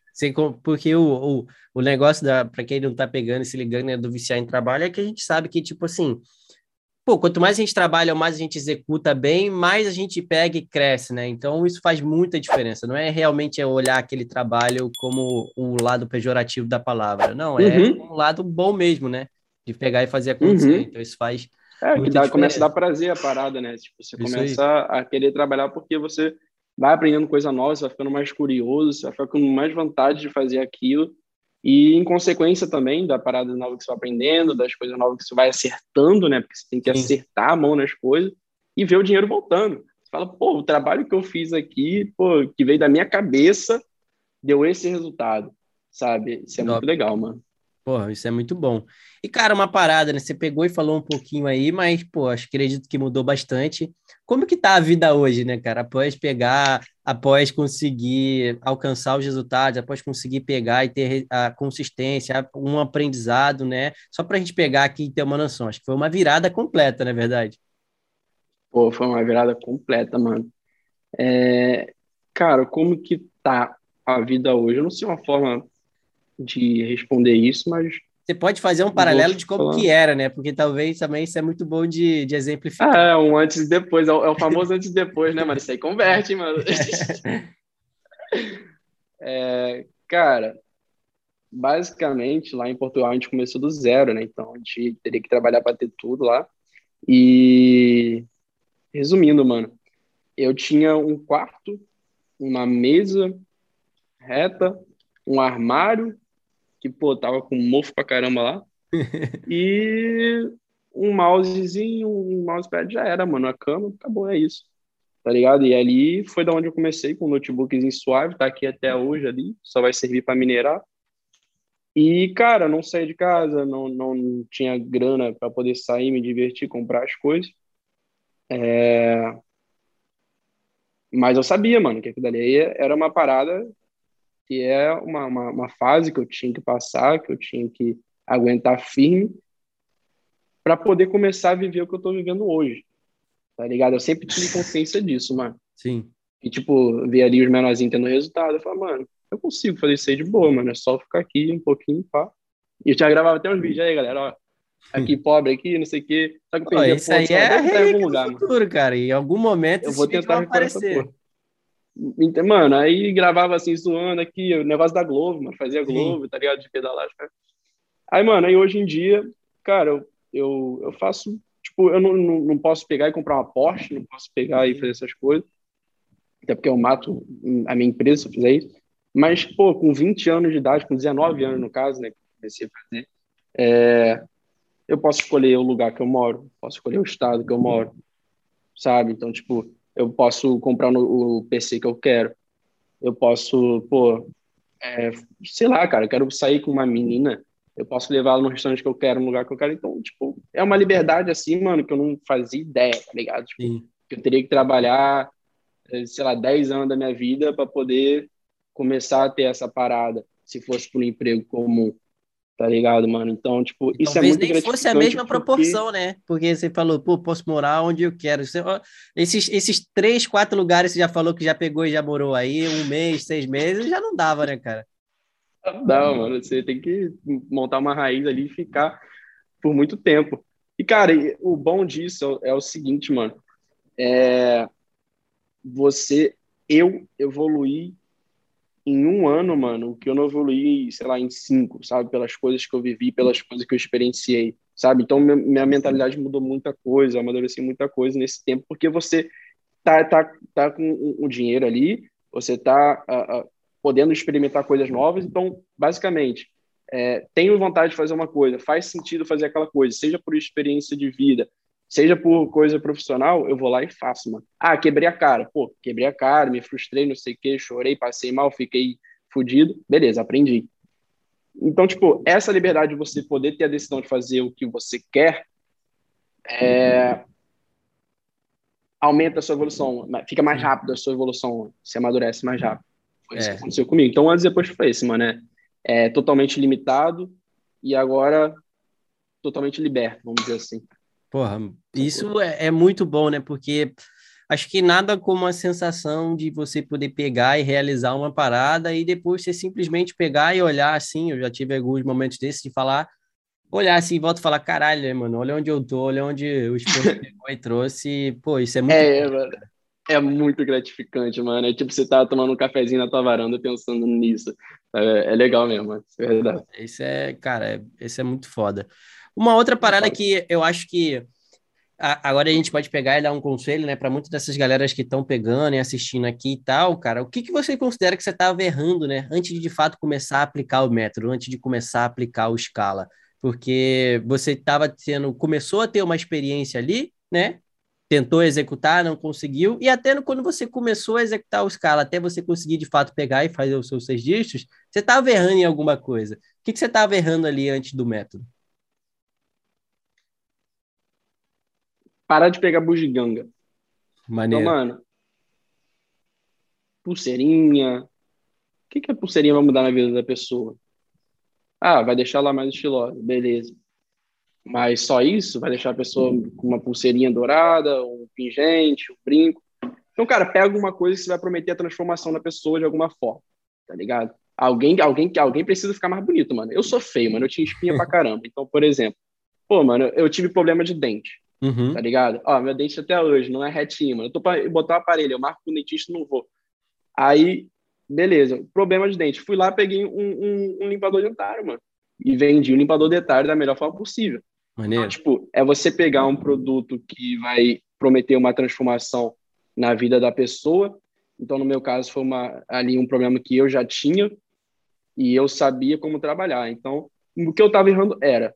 Porque o, o, o negócio, da para quem não tá pegando e se ligando né, do viciar em trabalho, é que a gente sabe que, tipo assim, pô, quanto mais a gente trabalha, mais a gente executa bem, mais a gente pega e cresce, né? Então isso faz muita diferença. Não é realmente olhar aquele trabalho como o lado pejorativo da palavra, não, é uhum. um lado bom mesmo, né? De pegar e fazer acontecer. Uhum. Então isso faz é, que dá, começa a dar prazer a parada, né? Tipo, você isso começa aí. a querer trabalhar porque você vai aprendendo coisa nova, você vai ficando mais curioso, você vai ficando mais vontade de fazer aquilo. E em consequência também da parada nova que você vai aprendendo, das coisas novas que você vai acertando, né? Porque você tem que Sim. acertar a mão nas coisas e ver o dinheiro voltando. Você fala, pô, o trabalho que eu fiz aqui, pô, que veio da minha cabeça, deu esse resultado, sabe? Isso é muito legal, mano. Porra, isso é muito bom. E, cara, uma parada, né? Você pegou e falou um pouquinho aí, mas, pô, acho que acredito que mudou bastante. Como que tá a vida hoje, né, cara? Após pegar, após conseguir alcançar os resultados, após conseguir pegar e ter a consistência, um aprendizado, né? Só pra gente pegar aqui e ter uma noção. Acho que foi uma virada completa, não é verdade? Pô, foi uma virada completa, mano. É... Cara, como que tá a vida hoje? Eu não sei uma forma de responder isso, mas. Você pode fazer um paralelo de como falar. que era, né? Porque talvez também isso é muito bom de, de exemplificar. Ah, é, um antes e depois, é o, é o famoso antes e depois, né, mano? Isso aí converte, mano. <laughs> é, cara, basicamente, lá em Portugal a gente começou do zero, né? Então a gente teria que trabalhar para ter tudo lá. E resumindo, mano, eu tinha um quarto, uma mesa reta, um armário que, pô, tava com mofo pra caramba lá. <laughs> e um mousezinho, um mousepad já era, mano. A cama, acabou, é isso. Tá ligado? E ali foi da onde eu comecei, com um notebookzinho suave, tá aqui até hoje ali, só vai servir para minerar. E, cara, não saí de casa, não, não tinha grana para poder sair, me divertir, comprar as coisas. É... Mas eu sabia, mano, que aquilo ali era uma parada que é uma, uma, uma fase que eu tinha que passar, que eu tinha que aguentar firme para poder começar a viver o que eu estou vivendo hoje. Tá ligado? Eu sempre tive consciência disso, mano. Sim. E, tipo, ver ali os menorzinhos tendo resultado, eu falo, mano, eu consigo fazer isso aí de boa, mano. É só ficar aqui um pouquinho, pá. E eu já gravava até uns vídeos aí, galera, ó. Aqui, pobre, aqui, não sei o quê. Só que eu perdi, isso aí é a algum lugar, futuro, mano. cara. Em algum momento eu vou tentar aparecer. Mano, aí gravava assim, zoando aqui, o negócio da Globo, mano, fazia Globo, Sim. tá ligado? De pedalar. Aí, mano, aí hoje em dia, cara, eu, eu, eu faço, tipo, eu não, não, não, posso pegar e comprar uma Porsche, não posso pegar e fazer essas coisas, até porque eu mato a minha empresa se eu fizer isso. Mas, pô, com 20 anos de idade, com 19 anos no caso, né, que comecei a fazer, é, eu posso escolher o lugar que eu moro, posso escolher o estado que eu moro, sabe? Então, tipo, eu posso comprar no, o PC que eu quero. Eu posso, pô, é, sei lá, cara, eu quero sair com uma menina, eu posso levá-la no restaurante que eu quero, no lugar que eu quero. Então, tipo, é uma liberdade assim, mano, que eu não fazia ideia, tá ligado? Tipo, que eu teria que trabalhar, é, sei lá, 10 anos da minha vida para poder começar a ter essa parada, se fosse por um emprego comum tá ligado, mano? Então, tipo, isso é Talvez é muito nem fosse a mesma porque... proporção, né? Porque você falou, pô, posso morar onde eu quero. Você, ó, esses, esses três, quatro lugares você já falou que já pegou e já morou aí, um mês, seis meses, já não dava, né, cara? Não, mano, você tem que montar uma raiz ali e ficar por muito tempo. E, cara, o bom disso é o seguinte, mano, é você, eu evoluir em um ano, mano, o que eu não evoluí, sei lá, em cinco, sabe? Pelas coisas que eu vivi, pelas coisas que eu experienciei, sabe? Então, minha, mentalidade mudou muita coisa, amadureci muita coisa nesse tempo, porque você tá, tá, tá com o dinheiro ali, você tá uh, uh, podendo experimentar coisas novas, então, basicamente, é, tenho vontade de fazer uma coisa, faz sentido fazer aquela coisa, seja por experiência de vida, seja por coisa profissional, eu vou lá e faço, mano. Ah, quebrei a cara. Pô, quebrei a cara, me frustrei, não sei o quê, chorei, passei mal, fiquei fudido. Beleza, aprendi. Então, tipo, essa liberdade de você poder ter a decisão de fazer o que você quer é... aumenta a sua evolução, fica mais rápido a sua evolução, se amadurece mais rápido. Foi isso é. que aconteceu comigo. Então, antes e depois foi esse, mano, é, é totalmente limitado e agora totalmente liberto, vamos dizer assim. Porra, isso é, é, muito bom, né? Porque acho que nada como a sensação de você poder pegar e realizar uma parada e depois você simplesmente pegar e olhar assim. Eu já tive alguns momentos desses de falar, olhar assim, volta e falar: caralho, né, mano, olha onde eu tô, olha onde o esporte pegou e trouxe. Pô, isso é muito. É, mano. É muito gratificante, mano. É tipo você tá tomando um cafezinho na tua varanda pensando nisso. É, é legal mesmo, é verdade. Isso é, cara, é, isso é muito foda. Uma outra parada que eu acho que Agora a gente pode pegar e dar um conselho, né, para muitas dessas galeras que estão pegando e assistindo aqui e tal, cara. O que, que você considera que você estava errando, né, antes de de fato começar a aplicar o método, antes de começar a aplicar o escala? Porque você estava tendo, começou a ter uma experiência ali, né? Tentou executar, não conseguiu, e até quando você começou a executar o escala, até você conseguir de fato pegar e fazer os seus seis dígitos, você estava errando em alguma coisa. O que, que você estava errando ali antes do método? Parar de pegar bugiganga. Maneiro. Então, mano, pulseirinha. O que, que a pulseirinha vai mudar na vida da pessoa? Ah, vai deixar lá mais estilosa, beleza. Mas só isso vai deixar a pessoa com uma pulseirinha dourada, um pingente, um brinco. Então, cara, pega alguma coisa que você vai prometer a transformação da pessoa de alguma forma, tá ligado? Alguém, alguém, alguém precisa ficar mais bonito, mano. Eu sou feio, mano. Eu tinha espinha pra caramba. Então, por exemplo, pô, mano, eu tive problema de dente. Uhum. Tá ligado? Ó, meu dente até hoje não é retinho, mano. Eu tô pra botar o aparelho, eu marco com o dentista não vou. Aí, beleza, problema de dente. Fui lá, peguei um, um, um limpador dentário, mano. E vendi o limpador dentário da melhor forma possível. Maneiro. Então, tipo, é você pegar um produto que vai prometer uma transformação na vida da pessoa. Então, no meu caso, foi uma, ali um problema que eu já tinha e eu sabia como trabalhar. Então, o que eu estava errando era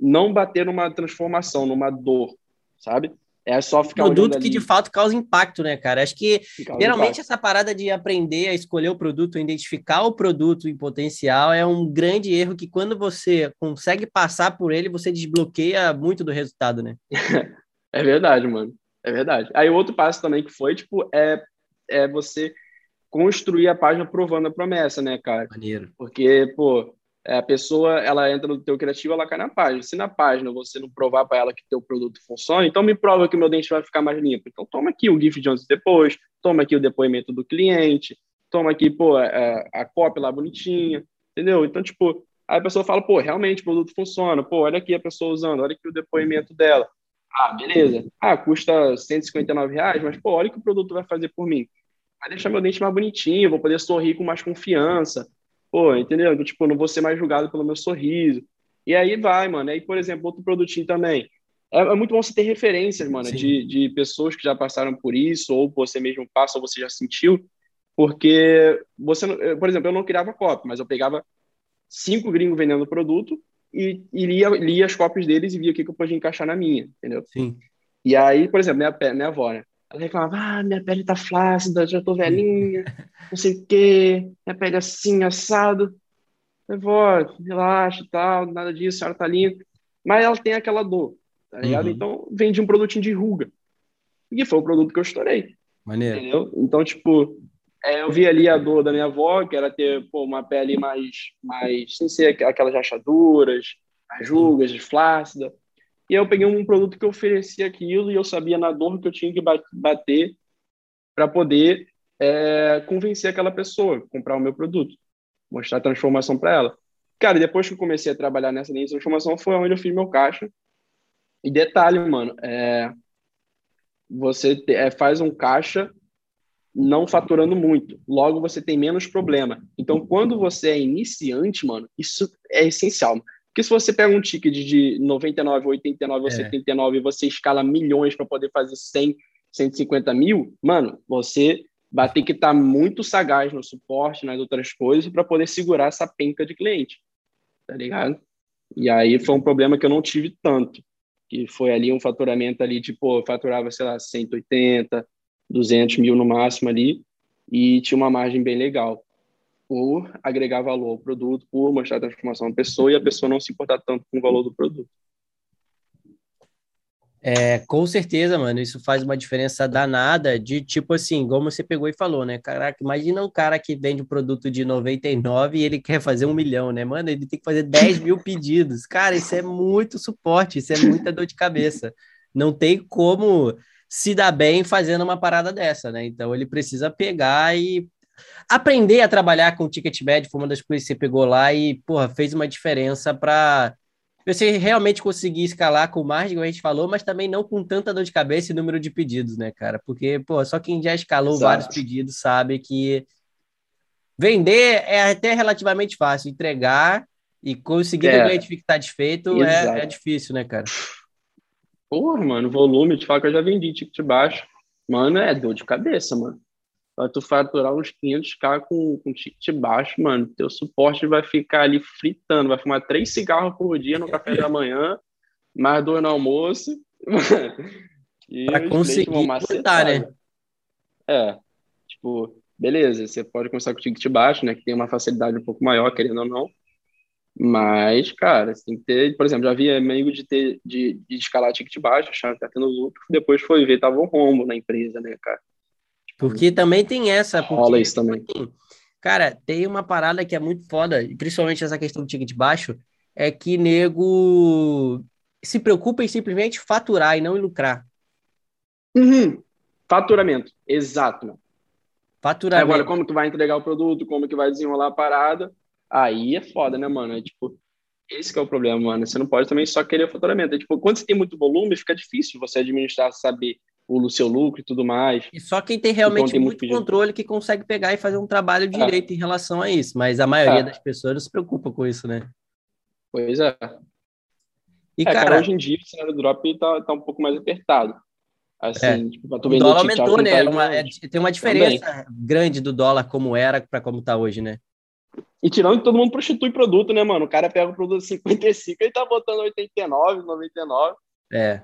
não bater numa transformação, numa dor, sabe? É só ficar produto que ali. de fato causa impacto, né, cara? Acho que geralmente impacto. essa parada de aprender a escolher o produto, identificar o produto em potencial é um grande erro que quando você consegue passar por ele, você desbloqueia muito do resultado, né? <laughs> é verdade, mano. É verdade. Aí outro passo também que foi, tipo, é, é você construir a página provando a promessa, né, cara? Maneiro. Porque, pô, a pessoa ela entra no teu criativo, ela cai na página. Se na página você não provar para ela que teu produto funciona, então me prova que o meu dente vai ficar mais limpo. Então toma aqui o GIF de antes e depois, toma aqui o depoimento do cliente, toma aqui, pô, a, é, a cópia lá bonitinha, entendeu? Então, tipo, aí a pessoa fala, pô, realmente o produto funciona, pô, olha aqui a pessoa usando, olha aqui o depoimento dela. Ah, beleza. Ah, custa 159 reais, mas, pô, olha o que o produto vai fazer por mim. Vai deixar meu dente mais bonitinho, vou poder sorrir com mais confiança Pô, entendeu? Então, tipo, não vou ser mais julgado pelo meu sorriso. E aí vai, mano. Aí, por exemplo, outro produtinho também. É, é muito bom você ter referências, mano, de, de pessoas que já passaram por isso, ou você mesmo passa, ou você já sentiu. Porque você, por exemplo, eu não criava copy, mas eu pegava cinco gringos vendendo produto e, e lia, lia as cópias deles e via o que, que eu podia encaixar na minha, entendeu? Sim. E aí, por exemplo, minha, minha avó, né? Ela reclamava, ah, minha pele tá flácida, já tô velhinha, não sei o quê, minha pele assim, assado. Eu vou, relaxa e tal, nada disso, a senhora tá linda. Mas ela tem aquela dor, tá ligado? Uhum. Então, vende um produtinho de ruga. E foi o produto que eu estourei. Maneiro. Entendeu? Então, tipo, é, eu vi ali a dor da minha avó, que era ter pô, uma pele mais, mais, sem ser aquelas rachaduras, as rugas, flácida. E eu peguei um produto que oferecia aquilo e eu sabia na dor que eu tinha que bater para poder é, convencer aquela pessoa a comprar o meu produto, mostrar a transformação para ela. Cara, depois que eu comecei a trabalhar nessa linha de transformação, foi onde eu fiz meu caixa. E detalhe, mano, é, você te, é, faz um caixa não faturando muito. Logo, você tem menos problema. Então, quando você é iniciante, mano, isso é essencial. Porque se você pega um ticket de 99, 89 ou é. 79 e você escala milhões para poder fazer 100, 150 mil, mano, você vai ter que estar tá muito sagaz no suporte, nas outras coisas, para poder segurar essa penca de cliente. Tá ligado? E aí foi um problema que eu não tive tanto. Que foi ali um faturamento ali, tipo, faturava, sei lá, 180, 200 mil no máximo ali, e tinha uma margem bem legal por agregar valor ao produto, por mostrar a transformação da pessoa e a pessoa não se importar tanto com o valor do produto. É, com certeza, mano, isso faz uma diferença danada de tipo assim, como você pegou e falou, né? Caraca, imagina um cara que vende um produto de 99 e ele quer fazer um milhão, né? Mano, ele tem que fazer 10 mil <laughs> pedidos. Cara, isso é muito suporte, isso é muita dor de cabeça. Não tem como se dar bem fazendo uma parada dessa, né? Então ele precisa pegar e aprender a trabalhar com o ticket médio foi uma das coisas que você pegou lá e, porra, fez uma diferença para você realmente conseguir escalar com margem, como a gente falou, mas também não com tanta dor de cabeça e número de pedidos, né, cara? Porque, pô, só quem já escalou Exato. vários pedidos sabe que vender é até relativamente fácil, entregar e conseguir é. o cliente ficar satisfeito é, é, difícil, né, cara? Porra, mano, volume, te falo que eu já vendi ticket baixo. Mano, é dor de cabeça, mano. Tu faturar uns 500k com, com ticket baixo, mano, teu suporte vai ficar ali fritando, vai fumar três cigarros por dia no café da manhã, mais dois no almoço. <laughs> e pra conseguir macetar, né? É, tipo, beleza, você pode começar com ticket baixo, né, que tem uma facilidade um pouco maior, querendo ou não, mas, cara, você tem que ter, por exemplo, já havia amigo de ter de, de escalar ticket baixo, achando que tá tendo lucro, depois foi ver, tava um rombo na empresa, né, cara? Tipo, porque também tem essa. Porque, rola isso também. Cara, tem uma parada que é muito foda, principalmente essa questão do ticket baixo, é que nego se preocupa em simplesmente faturar e não em lucrar. Uhum. Faturamento, exato. Mano. Faturamento. Agora, como que vai entregar o produto, como que vai desenrolar a parada, Aí é foda, né, mano? É tipo, esse é o problema, mano. Você não pode também só querer o faturamento. É, tipo, quando você tem muito volume, fica difícil você administrar, saber o seu lucro e tudo mais. E só quem tem realmente então, tem muito, muito controle que consegue pegar e fazer um trabalho é. direito em relação a isso. Mas a maioria é. das pessoas não se preocupa com isso, né? Pois é. E, é, cara, hoje em dia o cenário do drop tá, tá um pouco mais apertado. Assim, é. tipo, o dólar aumentou, né? Tá uma, é, tem uma diferença Também. grande do dólar como era para como tá hoje, né? E tirando que todo mundo prostitui produto, né, mano? O cara pega o produto 55 e tá botando 89, 99. É.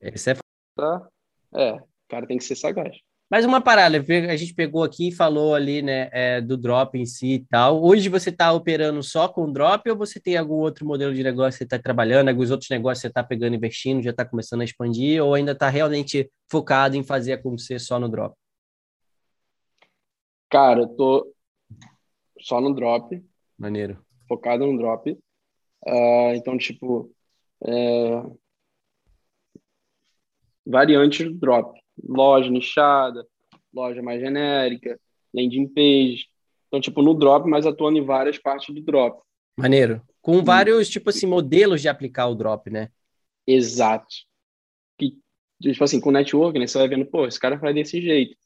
Esse é. Tá? É, o cara tem que ser sagaz. Mas uma parada, a gente pegou aqui e falou ali, né, é, do drop em si e tal. Hoje você está operando só com drop ou você tem algum outro modelo de negócio que você está trabalhando, alguns outros negócios que você está pegando, investindo, já está começando a expandir, ou ainda está realmente focado em fazer acontecer só no drop? Cara, eu tô, só no drop. Maneiro. Focado no drop. Uh, então, tipo, é... variante do drop. Loja nichada, loja mais genérica, landing page. Então, tipo, no drop, mas atuando em várias partes do drop. Maneiro. Com vários, tipo assim, modelos de aplicar o drop, né? Exato. Que, tipo assim, com network, né? Você vai vendo, pô, esse cara faz desse jeito.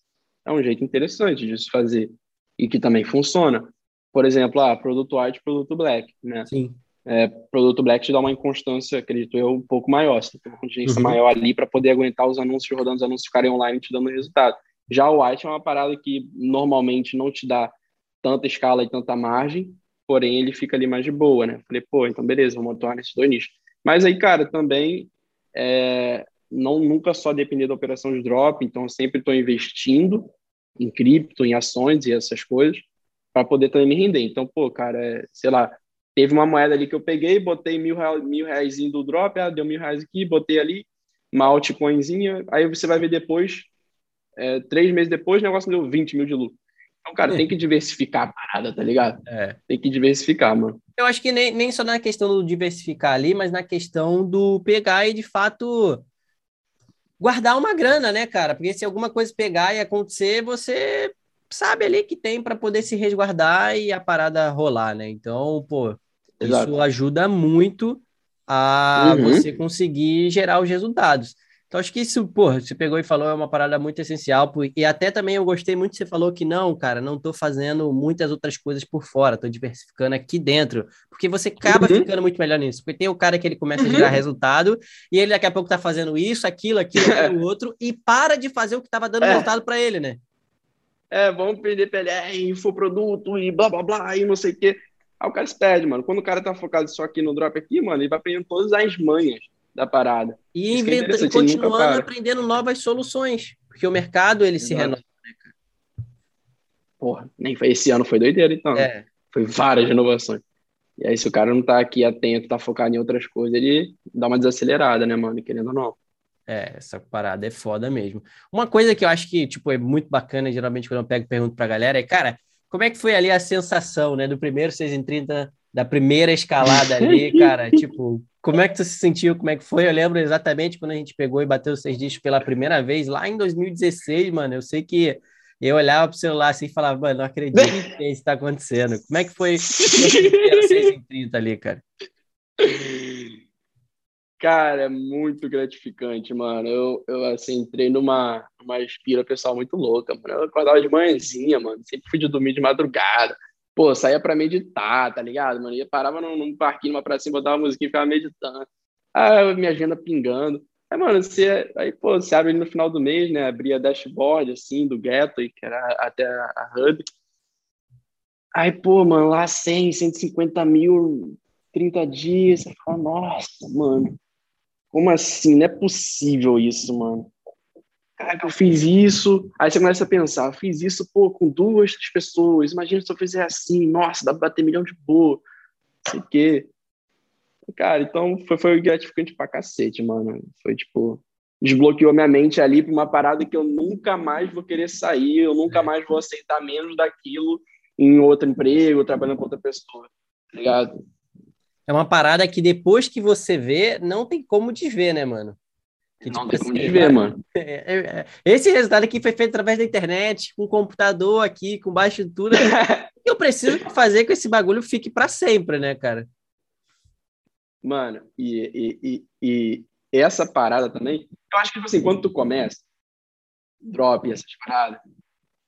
É um jeito interessante de se fazer. E que também funciona por exemplo, ah, produto white, produto black, né? Sim. É, produto black te dá uma inconstância, acredito eu, um pouco maior. Você tem uma contingência uhum. maior ali para poder aguentar os anúncios rodando, os anúncios ficarem online te dando resultado. Já o white é uma parada que normalmente não te dá tanta escala e tanta margem, porém ele fica ali mais de boa, né? Falei, pô, então beleza, vamos atuar nesses dois nichos. Mas aí, cara, também é, não nunca só depender da operação de drop, então sempre estou investindo em cripto, em ações e essas coisas para poder também me render. Então, pô, cara, é, sei lá, teve uma moeda ali que eu peguei, botei mil, reais, mil reais do drop, ah, deu mil reais aqui, botei ali, uma altcoinzinha, aí você vai ver depois, é, três meses depois, o negócio deu 20 mil de lucro. Então, cara, é. tem que diversificar a parada, tá ligado? É. Tem que diversificar, mano. Eu acho que nem, nem só na questão do diversificar ali, mas na questão do pegar e, de fato, guardar uma grana, né, cara? Porque se alguma coisa pegar e acontecer, você sabe ali que tem para poder se resguardar e a parada rolar, né? Então, pô, Exato. isso ajuda muito a uhum. você conseguir gerar os resultados. Então, acho que isso, pô, você pegou e falou, é uma parada muito essencial. E até também eu gostei muito que você falou que não, cara, não tô fazendo muitas outras coisas por fora, tô diversificando aqui dentro. Porque você acaba uhum. ficando muito melhor nisso. Porque tem o cara que ele começa uhum. a gerar resultado e ele daqui a pouco tá fazendo isso, aquilo, aquilo, <laughs> aquilo, outro, e para de fazer o que tava dando é. resultado para ele, né? é, vamos perder PLR, infoproduto e blá blá blá e não sei o quê. Aí o cara se perde, mano. Quando o cara tá focado só aqui no drop aqui, mano, ele vai aprendendo todas as manhas da parada. E, é inventa, é e continuando aprendendo novas soluções, porque o mercado ele Exato. se renova, né, cara? Porra, nem foi esse ano foi doideira, então. É. Foi várias renovações. E aí, se o cara não tá aqui atento, tá focado em outras coisas, ele dá uma desacelerada, né, mano? Querendo ou não. É, essa parada é foda mesmo. Uma coisa que eu acho que, tipo, é muito bacana, geralmente, quando eu pego e pergunto pra galera, é, cara, como é que foi ali a sensação, né, do primeiro 6 em 30, da primeira escalada ali, <laughs> cara? tipo, como é que tu se sentiu? Como é que foi? Eu lembro exatamente quando a gente pegou e bateu os seis dígitos pela primeira vez, lá em 2016, mano. Eu sei que eu olhava pro celular assim e falava, mano, não acredito <laughs> que isso tá acontecendo. Como é que foi o 6 em 30 ali, cara? <laughs> Cara, é muito gratificante, mano. Eu, eu assim, entrei numa, numa espira pessoal muito louca, mano. Eu acordava de manhãzinha, mano. Sempre fui de dormir de madrugada. Pô, saía pra meditar, tá ligado, mano? Ia parava num, num parquinho, numa pracinha, botava uma musiquinha e ficava meditando. Ah, minha agenda pingando. Aí, mano, você, aí, pô, você abre no final do mês, né? Abria dashboard, assim, do Gateway, que era até a Hub. Aí, pô, mano, lá 100, 150 mil, 30 dias. Você fala, nossa, mano, como assim? Não é possível isso, mano. Cara, eu fiz isso. Aí você começa a pensar, eu fiz isso, pô, com duas pessoas. Imagina se eu fizer assim, nossa, dá pra bater milhão de boa. Não sei o quê. Cara, então foi, foi gratificante pra cacete, mano. Foi tipo, desbloqueou minha mente ali pra uma parada que eu nunca mais vou querer sair, eu nunca é. mais vou aceitar menos daquilo em outro emprego, trabalhando com outra pessoa, tá ligado? É uma parada que depois que você vê, não tem como desver, né, mano? Que, não tipo, tem como assim, desver, mano. <laughs> É, é, é, esse resultado aqui foi feito através da internet, com computador aqui, com baixa estrutura. <laughs> o que eu preciso fazer com esse bagulho fique para sempre, né, cara? Mano, e, e, e, e, essa parada também, eu acho que, tipo assim, quando tu começa, drop essas paradas,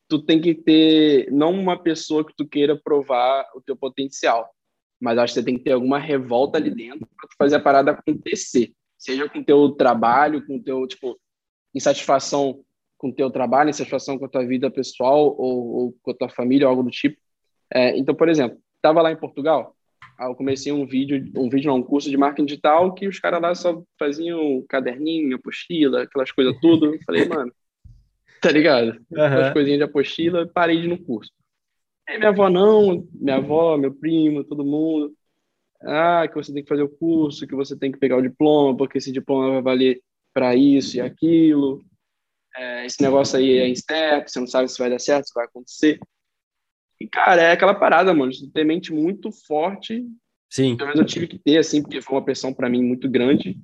tu tem que ter, não uma pessoa que tu queira provar o teu potencial, mas acho que você tem que ter alguma revolta ali dentro para fazer a parada acontecer. Seja com o teu trabalho, com o teu, tipo, insatisfação com o teu trabalho, insatisfação com a tua vida pessoal ou, ou com a tua família, algo do tipo. É, então, por exemplo, estava lá em Portugal, eu comecei um vídeo, um vídeo não, um curso de marketing digital que os caras lá só faziam caderninho, apostila, aquelas coisas tudo. Eu falei, <laughs> mano, tá ligado? Uhum. As coisinhas de apostila, parei de ir no curso. Aí minha avó não, minha avó, meu primo, todo mundo. Ah, que você tem que fazer o curso, que você tem que pegar o diploma, porque esse diploma vai valer para isso e aquilo. É, esse negócio aí é incerto, você não sabe se vai dar certo, se vai acontecer. E, cara, é aquela parada, mano, de ter mente muito forte. Sim. Pelo menos eu tive que ter, assim, porque foi uma pressão para mim muito grande.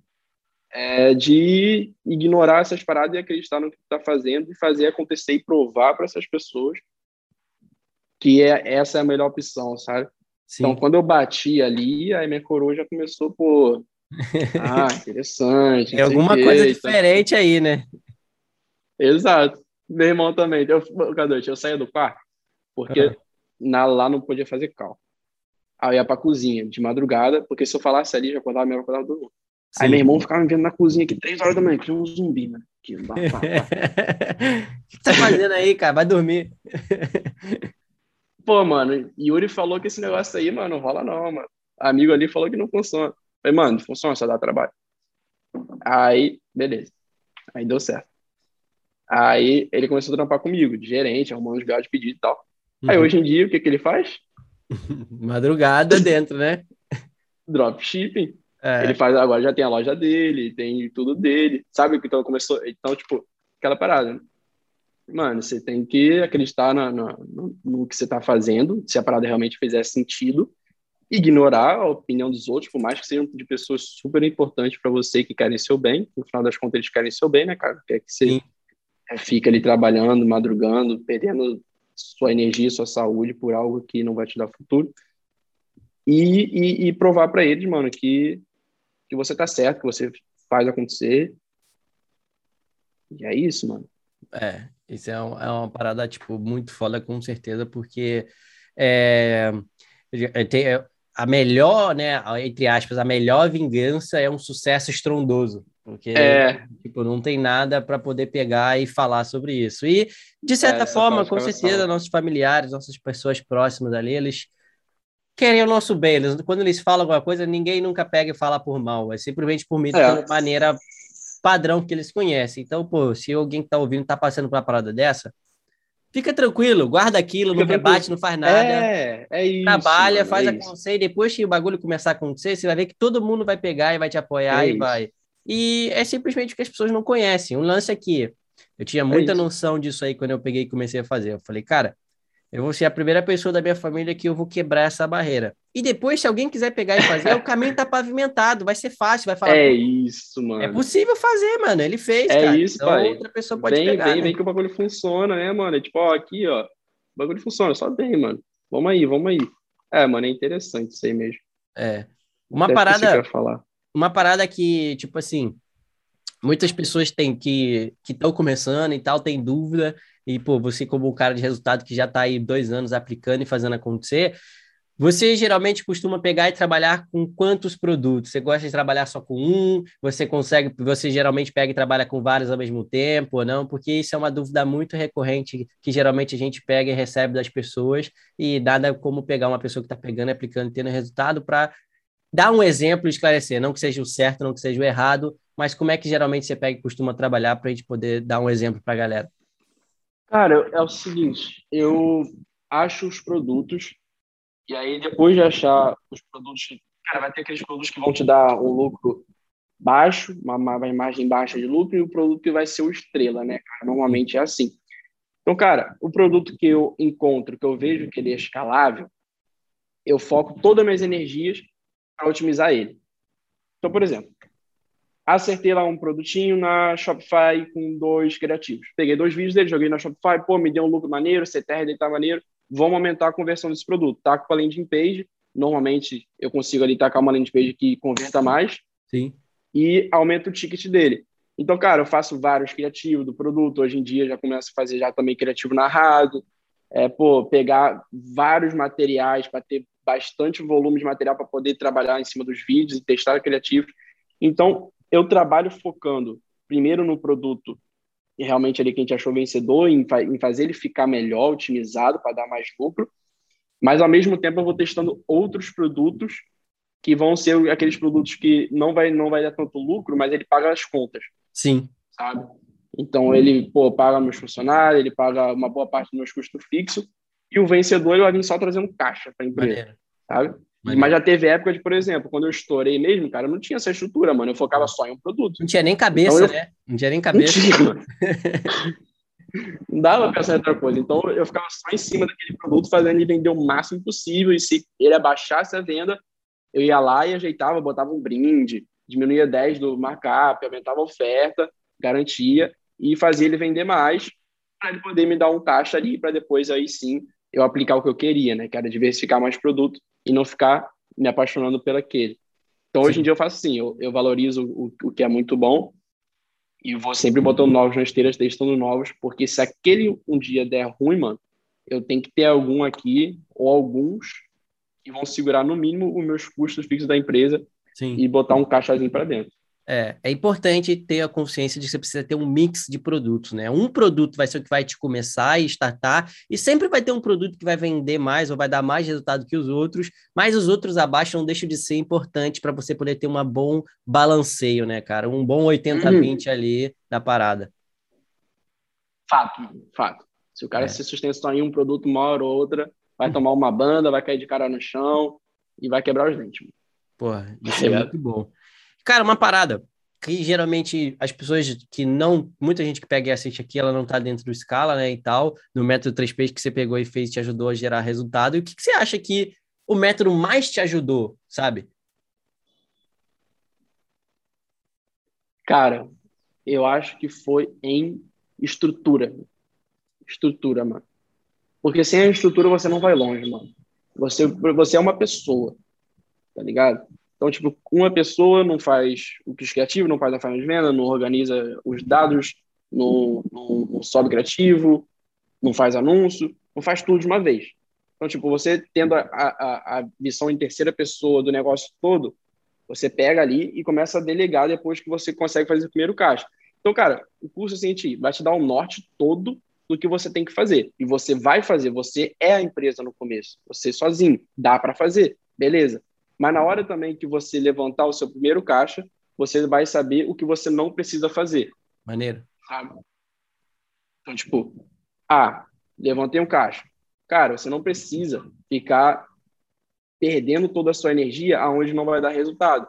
É, de ignorar essas paradas e acreditar no que tu tá fazendo e fazer acontecer e provar para essas pessoas que é, essa é a melhor opção, sabe? Sim. Então, quando eu bati ali, aí minha coroa já começou, pô, <laughs> ah, interessante. É alguma coisa diferente aí, né? Exato. Meu irmão também. Eu, cadê? Eu saía do quarto, porque uhum. na, lá não podia fazer cal. Aí eu ia pra cozinha de madrugada, porque se eu falasse ali, já acordava, minha acordava do mundo. Aí meu irmão ficava me vendo na cozinha aqui, três horas da manhã, que tinha um zumbi, mano. <laughs> O que tá fazendo aí, cara? Vai dormir. Pô, mano, Yuri falou que esse negócio aí, mano, não rola não, mano. Amigo ali falou que não funciona. Falei, mano, funciona, só dá trabalho. Aí, beleza. Aí deu certo. Aí ele começou a trampar comigo, de gerente, arrumando os gatos de pedido e tal. Uhum. Aí hoje em dia, o que, que ele faz? <laughs> Madrugada dentro, né? Dropshipping. É. Ele faz agora já tem a loja dele, tem tudo dele, sabe? Então começou, então tipo aquela parada. Mano, você tem que acreditar na, na, no, no, que você está fazendo, se a parada realmente fizer sentido, ignorar a opinião dos outros, por mais que sejam de pessoas super importantes para você que querem seu bem. No final das contas, eles querem seu bem, né, cara? Quer que você é, fica ali trabalhando, madrugando, perdendo sua energia, sua saúde por algo que não vai te dar futuro. E, e, e provar para eles, mano, que, que você tá certo, que você faz acontecer. E é isso, mano. É, isso é, um, é uma parada, tipo, muito foda, com certeza, porque é, é tem, é, a melhor, né, entre aspas, a melhor vingança é um sucesso estrondoso, porque é. tipo, não tem nada para poder pegar e falar sobre isso. E, de certa é, forma, com certeza, nossos familiares, nossas pessoas próximas ali, eles querem o nosso bem. Eles, quando eles falam alguma coisa, ninguém nunca pega e fala por mal, é simplesmente por medo é. de maneira padrão que eles conhecem. Então, pô, se alguém que tá ouvindo tá passando por uma parada dessa, fica tranquilo, guarda aquilo, fica não rebate, não faz nada. É, é isso. Trabalha, mano, faz é acontecer, e depois que o bagulho começar a acontecer, você vai ver que todo mundo vai pegar e vai te apoiar é e isso. vai. E é simplesmente o que as pessoas não conhecem. Um lance aqui. Eu tinha muita é noção disso aí quando eu peguei e comecei a fazer. Eu falei, cara, eu vou ser a primeira pessoa da minha família que eu vou quebrar essa barreira. E depois, se alguém quiser pegar e fazer, o caminho tá pavimentado, vai ser fácil, vai falar. É isso, mano. É possível fazer, mano. Ele fez, é cara. isso, então, pai. outra pessoa pode vem, pegar. Vem, né? vem que o bagulho funciona, né, mano? É tipo, ó, aqui, ó. O bagulho funciona, só vem, mano. Vamos aí, vamos aí. É, mano, é interessante isso aí mesmo. É. Uma Deve parada. falar. Uma parada que, tipo assim, muitas pessoas têm que estão começando e tal, tem dúvida, e, pô, você como um cara de resultado que já está aí dois anos aplicando e fazendo acontecer, Você geralmente costuma pegar e trabalhar com quantos produtos? Você gosta de trabalhar só com um? Você consegue, você geralmente pega e trabalha com vários ao mesmo tempo ou não? Porque isso é uma dúvida muito recorrente que geralmente a gente pega e recebe das pessoas e nada como pegar uma pessoa que está pegando, aplicando tendo resultado para dar um exemplo e esclarecer, não que seja o certo, não que seja o errado, mas como é que geralmente você pega e costuma trabalhar para a gente poder dar um exemplo para a galera? Cara, é o seguinte, eu acho os produtos e aí, depois de achar os produtos, cara, vai ter aqueles produtos que vão te dar um lucro baixo, uma, uma imagem baixa de lucro, e o produto que vai ser o estrela, né? Normalmente é assim. Então, cara, o produto que eu encontro, que eu vejo que ele é escalável, eu foco todas as minhas energias para otimizar ele. Então, por exemplo, acertei lá um produtinho na Shopify com dois criativos. Peguei dois vídeos dele, joguei na Shopify, pô, me deu um lucro maneiro, CTR dele tá maneiro vamos aumentar a conversão desse produto. Taco para a landing page, normalmente eu consigo ali tacar uma landing page que converta mais. Sim. E aumenta o ticket dele. Então, cara, eu faço vários criativos do produto. Hoje em dia já começo a fazer já também criativo narrado. É, pô, pegar vários materiais para ter bastante volume de material para poder trabalhar em cima dos vídeos e testar criativos. Então, eu trabalho focando primeiro no produto e realmente ali que a gente achou vencedor em, em fazer ele ficar melhor, otimizado para dar mais lucro. Mas ao mesmo tempo eu vou testando outros produtos que vão ser aqueles produtos que não vai não vai dar tanto lucro, mas ele paga as contas. Sim. Sabe? Então ele, pô, paga meus funcionários, ele paga uma boa parte dos meus custos fixos e o vencedor ele vai vir só trazendo caixa para a empresa, Maneiro. sabe? Mas já teve época de, por exemplo, quando eu estourei mesmo, cara, não tinha essa estrutura, mano. Eu focava só em um produto. Não tinha nem cabeça, então, eu... né? Não tinha nem cabeça. Não, tinha, <laughs> não dava pra pensar em outra coisa. Então eu ficava só em cima daquele produto, fazendo ele vender o máximo possível. E se ele abaixasse a venda, eu ia lá e ajeitava, botava um brinde, diminuía 10 do markup, aumentava a oferta, garantia e fazia ele vender mais para ele poder me dar um caixa ali para depois aí sim eu aplicar o que eu queria, né? Que era diversificar mais produto e não ficar me apaixonando pelo aquele. Então, hoje Sim. em dia eu faço assim, eu, eu valorizo o, o que é muito bom e vou sempre botando novos nas esteiras, testando novos, porque se aquele um dia der ruim, mano, eu tenho que ter algum aqui, ou alguns, que vão segurar no mínimo os meus custos fixos da empresa Sim. e botar um caixazinho para dentro. É, é importante ter a consciência de que você precisa ter um mix de produtos, né? Um produto vai ser o que vai te começar e startar, e sempre vai ter um produto que vai vender mais ou vai dar mais resultado que os outros, mas os outros abaixo não deixam de ser importante para você poder ter um bom balanceio, né, cara? Um bom 80-20 uhum. ali da parada. Fato, fato. Se o cara é. se sustenta só em um produto, uma hora ou outra, vai uhum. tomar uma banda, vai cair de cara no chão e vai quebrar os dentes. Porra, isso é, é muito bom. Cara, uma parada que geralmente as pessoas que não, muita gente que pega e assiste aqui, ela não tá dentro do escala, né, e tal, no método 3Ps que você pegou e fez te ajudou a gerar resultado. E o que, que você acha que o método mais te ajudou, sabe? Cara, eu acho que foi em estrutura. Estrutura, mano. Porque sem a estrutura você não vai longe, mano. Você, você é uma pessoa, tá ligado? Então, tipo, uma pessoa não faz o que criativo, não faz a forma de venda, não organiza os dados, não, não, não sobe criativo, não faz anúncio, não faz tudo de uma vez. Então, tipo, você tendo a, a, a visão em terceira pessoa do negócio todo, você pega ali e começa a delegar depois que você consegue fazer o primeiro caixa. Então, cara, o curso Senti vai te dar um norte todo do que você tem que fazer. E você vai fazer, você é a empresa no começo, você sozinho, dá para fazer, beleza. Mas na hora também que você levantar o seu primeiro caixa, você vai saber o que você não precisa fazer. Maneiro. Sabe? Então, tipo, ah, levantei um caixa. Cara, você não precisa ficar perdendo toda a sua energia aonde não vai dar resultado.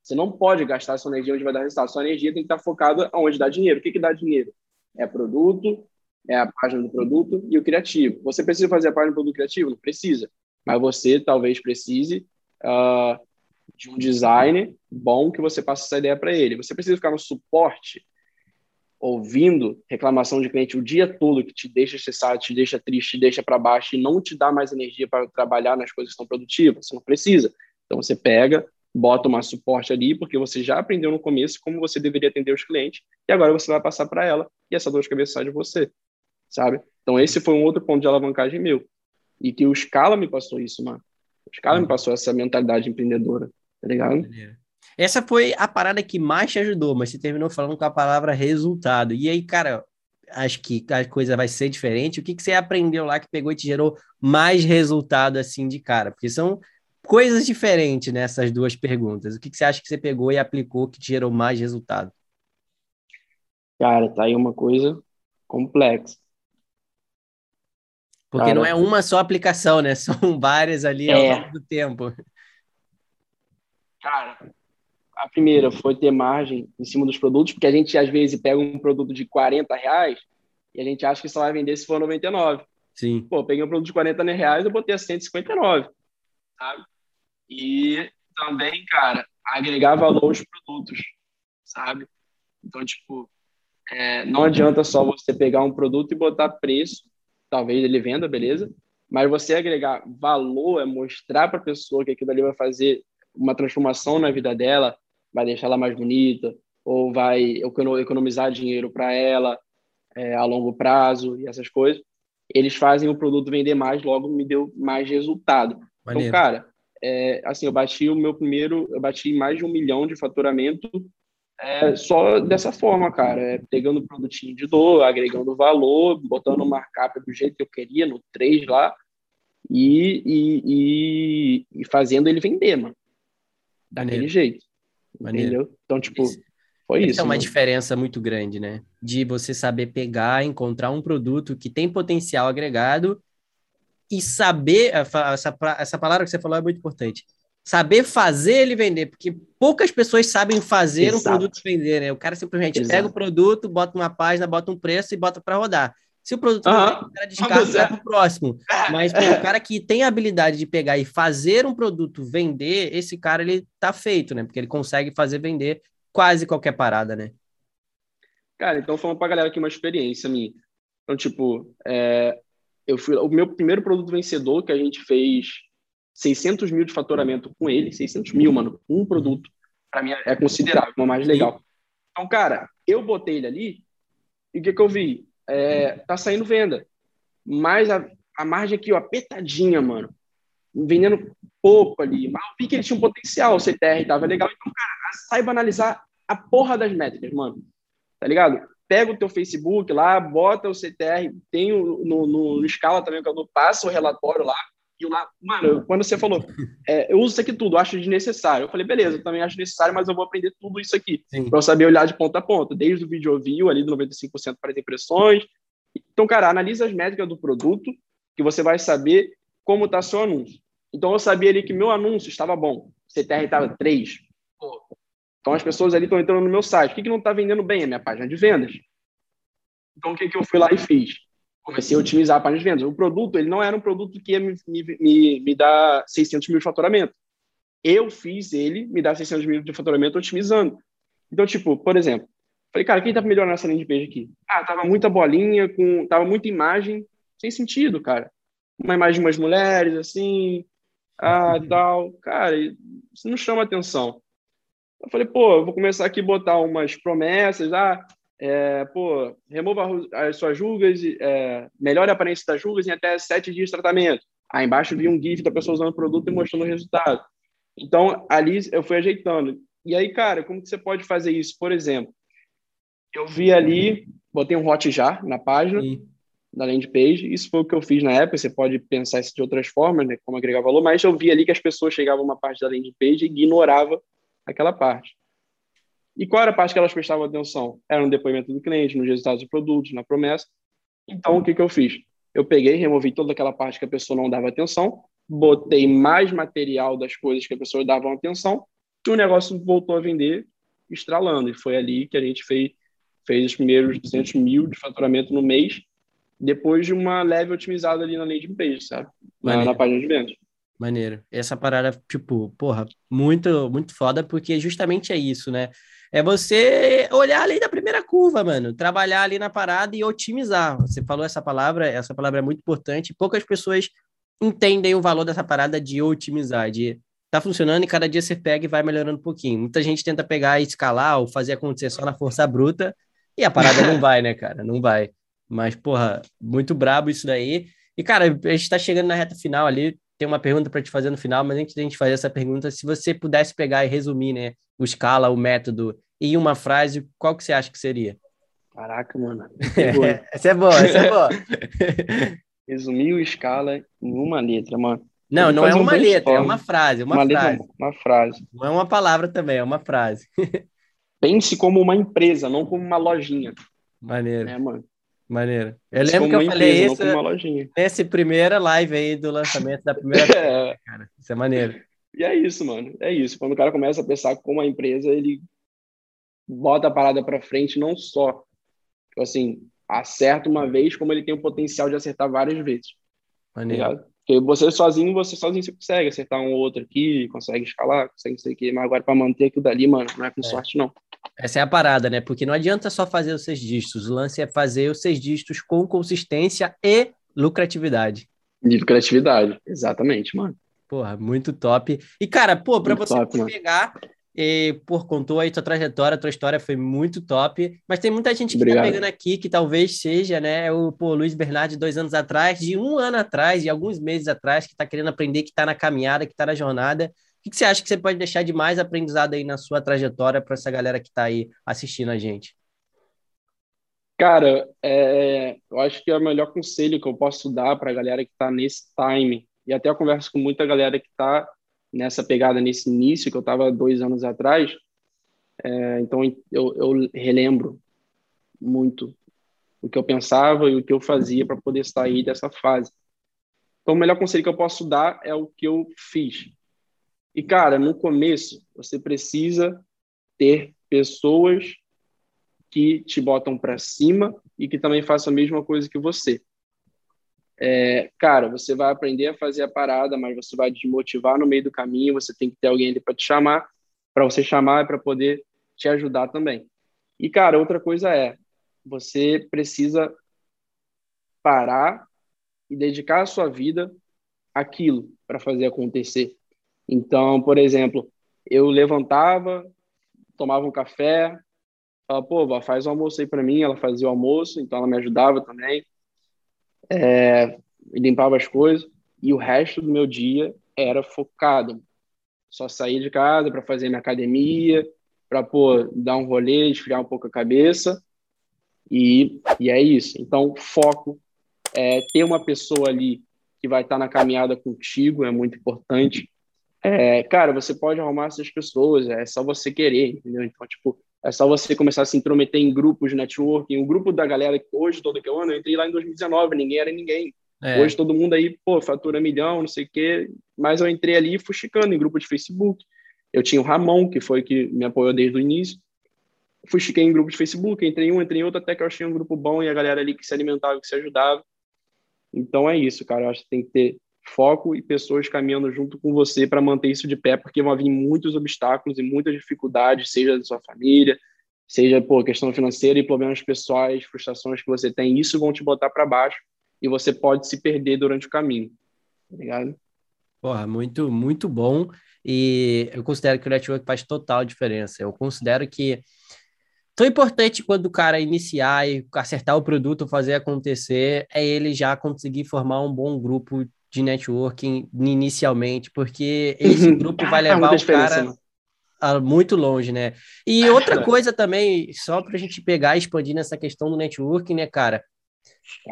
Você não pode gastar sua energia onde vai dar resultado. Sua energia tem que estar focada aonde dá dinheiro. O que, que dá dinheiro? É produto, é a página do produto e o criativo. Você precisa fazer a página do produto criativo? Não precisa. Mas você talvez precise uh, de um designer bom que você passa essa ideia para ele. Você precisa ficar no suporte ouvindo reclamação de cliente o dia todo que te deixa estressado, te deixa triste, te deixa para baixo e não te dá mais energia para trabalhar nas coisas que são produtivas, você não precisa. Então você pega, bota uma suporte ali, porque você já aprendeu no começo como você deveria atender os clientes, e agora você vai passar para ela e essa dor de cabeça sai de você, sabe? Então esse foi um outro ponto de alavancagem meu. E que o Scala me passou isso, mano. Os caras me passou essa mentalidade empreendedora, tá ligado? Essa foi a parada que mais te ajudou, mas você terminou falando com a palavra resultado. E aí, cara, acho que a coisa vai ser diferente. O que, que você aprendeu lá que pegou e te gerou mais resultado assim de cara? Porque são coisas diferentes nessas duas perguntas. O que, que você acha que você pegou e aplicou que te gerou mais resultado? Cara, tá aí uma coisa complexa. Porque Cara, não é uma só aplicação, né? <laughs> São várias ali é. ao longo do tempo. Cara, a primeira foi ter margem em cima dos produtos, porque a gente às vezes pega um produto de 40 reais e a gente acha que só vai vender se for 99. Sim. Pô, peguei um produto de 40 reais, eu botei a 159, sabe? E também, cara, agregar valor aos produtos, sabe? Então, tipo, é, não adianta só você pegar um produto e botar preço, talvez ele venda, beleza? Mas você agregar valor é mostrar para a pessoa que aquilo ali vai fazer uma transformação na vida dela, vai deixar ela mais bonita, ou vai economizar dinheiro para ela é, a longo prazo e essas coisas. Eles fazem o produto vender mais, logo me deu mais resultado. Então, Maneiro. Então, cara, é, assim, eu bati o meu primeiro, eu bati mais de um milhão de faturamento é, só dessa forma, cara, é, pegando o produtinho de dor, agregando valor, botando o markup do jeito que eu queria, no 3 lá, e, e, e, e fazendo ele vender, mano. Daquele Maneiro. jeito. Maneiro. Entendeu? Então, tipo, foi isso. É uma mano. diferença muito grande, né? De você saber pegar, encontrar um produto que tem potencial agregado e saber. Essa, essa palavra que você falou é muito importante saber fazer ele vender, porque poucas pessoas sabem fazer Exato. um produto vender, né? O cara simplesmente Exato. pega o produto, bota uma página, bota um preço e bota para rodar. Se o produto uhum. não vende, o cara <laughs> descarta e vai pro próximo. Mas pô, o cara que tem a habilidade de pegar e fazer um produto vender, esse cara ele tá feito, né? Porque ele consegue fazer vender quase qualquer parada, né? Cara, então falando pra galera aqui uma experiência minha. Então, tipo, é, eu fui o meu primeiro produto vencedor que a gente fez 600 mil de faturamento com ele, 600 mil, mano, um produto, para mim é considerável, uma mais legal. Então, cara, eu botei ele ali e o que, que eu vi? É, tá saindo venda, mas a, a margem aqui, ó, apertadinha, mano, vendendo pouco ali, mas eu vi que ele tinha um potencial, o CTR tava legal, então, cara, saiba analisar a porra das métricas, mano, tá ligado? Pega o teu Facebook lá, bota o CTR, tem o, no, no, no Scala também, que eu passo o relatório lá, e lá, mano, quando você falou, é, eu uso isso aqui tudo, acho desnecessário. Eu falei, beleza, eu também acho necessário, mas eu vou aprender tudo isso aqui para eu saber olhar de ponta a ponta, desde o vídeo view ali do 95% para as impressões. Então, cara, analisa as métricas do produto, que você vai saber como está seu anúncio. Então, eu sabia ali que meu anúncio estava bom, CTR estava 3. Então, as pessoas ali estão entrando no meu site. O que, que não está vendendo bem? A minha página de vendas. Então, o que, que eu fui lá e fiz? Comecei a otimizar a página de vendas. O produto, ele não era um produto que ia me, me, me dar 600 mil de faturamento. Eu fiz ele me dar 600 mil de faturamento otimizando. Então, tipo, por exemplo, falei, cara, quem tá melhorando essa landing page aqui? Ah, tava muita bolinha, com, tava muita imagem, sem sentido, cara. Uma imagem de umas mulheres, assim, ah, tal. Cara, isso não chama atenção. Eu falei, pô, eu vou começar aqui a botar umas promessas, ah, é, pô, remova as suas julgas, é, melhore a aparência das julgas em até sete dias de tratamento. Aí embaixo vi um GIF da pessoa usando o produto e mostrando o resultado. Então, ali eu fui ajeitando. E aí, cara, como que você pode fazer isso? Por exemplo, eu vi ali, botei um Hotjar na página, Sim. na landing page. Isso foi o que eu fiz na época. Você pode pensar isso de outras formas, né? Como agregar valor. Mas eu vi ali que as pessoas chegavam a uma parte da landing page e ignoravam aquela parte. E qual era a parte que elas prestavam atenção? Era no depoimento do cliente, nos resultados do produto, na promessa. Então, o que, que eu fiz? Eu peguei, removi toda aquela parte que a pessoa não dava atenção, botei mais material das coisas que a pessoa dava atenção, e o negócio voltou a vender estralando. E foi ali que a gente fez, fez os primeiros 200 mil de faturamento no mês, depois de uma leve otimizada ali na landing page, sabe? Na, na página de vendas. Maneiro. Essa parada, tipo, porra, muito, muito foda, porque justamente é isso, né? É você olhar ali da primeira curva, mano. Trabalhar ali na parada e otimizar. Você falou essa palavra, essa palavra é muito importante. Poucas pessoas entendem o valor dessa parada de otimizar, de tá funcionando e cada dia você pega e vai melhorando um pouquinho. Muita gente tenta pegar e escalar ou fazer acontecer só na força bruta e a parada não vai, né, cara? Não vai. Mas, porra, muito brabo isso daí. E, cara, a gente tá chegando na reta final ali tem uma pergunta para te fazer no final, mas antes de a gente fazer essa pergunta, se você pudesse pegar e resumir, né, o escala, o método em uma frase, qual que você acha que seria? Caraca, mano. <laughs> essa é boa, essa é boa. <laughs> Resumir o escala em uma letra, mano. Não, não é uma letra, é uma frase, uma, uma frase. Letra, uma frase. Não é uma palavra também, é uma frase. <laughs> Pense como uma empresa, não como uma lojinha. Maneiro. É, mano. Maneiro. Eu lembro que eu falei empresa, isso nessa primeira live aí do lançamento da primeira. <laughs> é. Cara, isso é maneiro. E é isso, mano. É isso. Quando o cara começa a pensar como uma empresa, ele bota a parada para frente, não só, tipo assim, acerta uma vez, como ele tem o potencial de acertar várias vezes. Maneiro. Tá porque você sozinho, você sozinho você consegue acertar um ou outro aqui, consegue escalar, consegue não sei o quê, mas agora para manter aquilo dali, mano, não é com é. sorte, não. Essa é a parada, né? Porque não adianta só fazer os seis dígitos, o lance é fazer os seis dígitos com consistência e lucratividade. E lucratividade, exatamente, mano. Porra, muito top. E, cara, pô, para você top, pegar, e, por contou aí tua trajetória, tua história foi muito top, mas tem muita gente que tá Obrigado. tá pegando aqui que talvez seja, né, o pô, Luiz Bernardi dois anos atrás, de um ano atrás, de alguns meses atrás, que tá querendo aprender, que tá na caminhada, que tá na jornada. O que, você acha que você pode deixar de mais aprendizado aí na sua trajetória para essa galera que tá aí assistindo a gente? Cara, é, eu acho que é o melhor conselho que eu posso dar para a galera que está nesse time, e até eu converso com muita galera que está nessa pegada, nesse início, que eu estava dois anos atrás. É, então, eu, eu relembro muito o que eu pensava e o que eu fazia para poder sair dessa fase. Então, o melhor conselho que eu posso dar é o que eu fiz. E, cara, no começo, você precisa ter pessoas que te botam para cima e que também façam a mesma coisa que você é, cara, você vai aprender a fazer a parada, mas você vai desmotivar no meio do caminho, você tem que ter alguém ali para te chamar, para você chamar e para poder te ajudar também. E, cara, outra coisa é, você precisa parar e dedicar a sua vida àquilo para fazer acontecer. Então, por exemplo, eu levantava, tomava um café, falava, pô, faz o almoço aí para mim, ela fazia o almoço, então ela me ajudava também é, limpava as coisas e o resto do meu dia era focado. Só sair de casa para fazer minha academia, para pô, dar um rolê, esfriar um pouco a cabeça e, e é isso. Então, foco, é, ter uma pessoa ali que vai estar tá na caminhada contigo é muito importante. É, cara, você pode arrumar essas pessoas, é só você querer, entendeu? Então, tipo, é só você começar a se intrometer em grupos de networking. O grupo da galera que hoje, todo que eu ando, eu entrei lá em 2019, ninguém era ninguém. É. Hoje todo mundo aí, pô, fatura milhão, não sei o quê. Mas eu entrei ali fuxicando em grupo de Facebook. Eu tinha o Ramon, que foi que me apoiou desde o início. Fuxiquei em grupo de Facebook, entrei em um, entrei em outro, até que eu achei um grupo bom e a galera ali que se alimentava, que se ajudava. Então é isso, cara. Eu acho que tem que ter foco e pessoas caminhando junto com você para manter isso de pé, porque vão vir muitos obstáculos e muitas dificuldades, seja da sua família, seja por questão financeira e problemas pessoais, frustrações que você tem, isso vão te botar para baixo e você pode se perder durante o caminho. Tá ligado? Porra, muito, muito bom. E eu considero que o network faz total diferença. Eu considero que tão importante quando o cara iniciar e acertar o produto, fazer acontecer, é ele já conseguir formar um bom grupo de networking inicialmente, porque esse uhum. grupo vai levar o cara a, muito longe, né? E outra coisa também, só para a gente pegar e expandir nessa questão do networking, né, cara?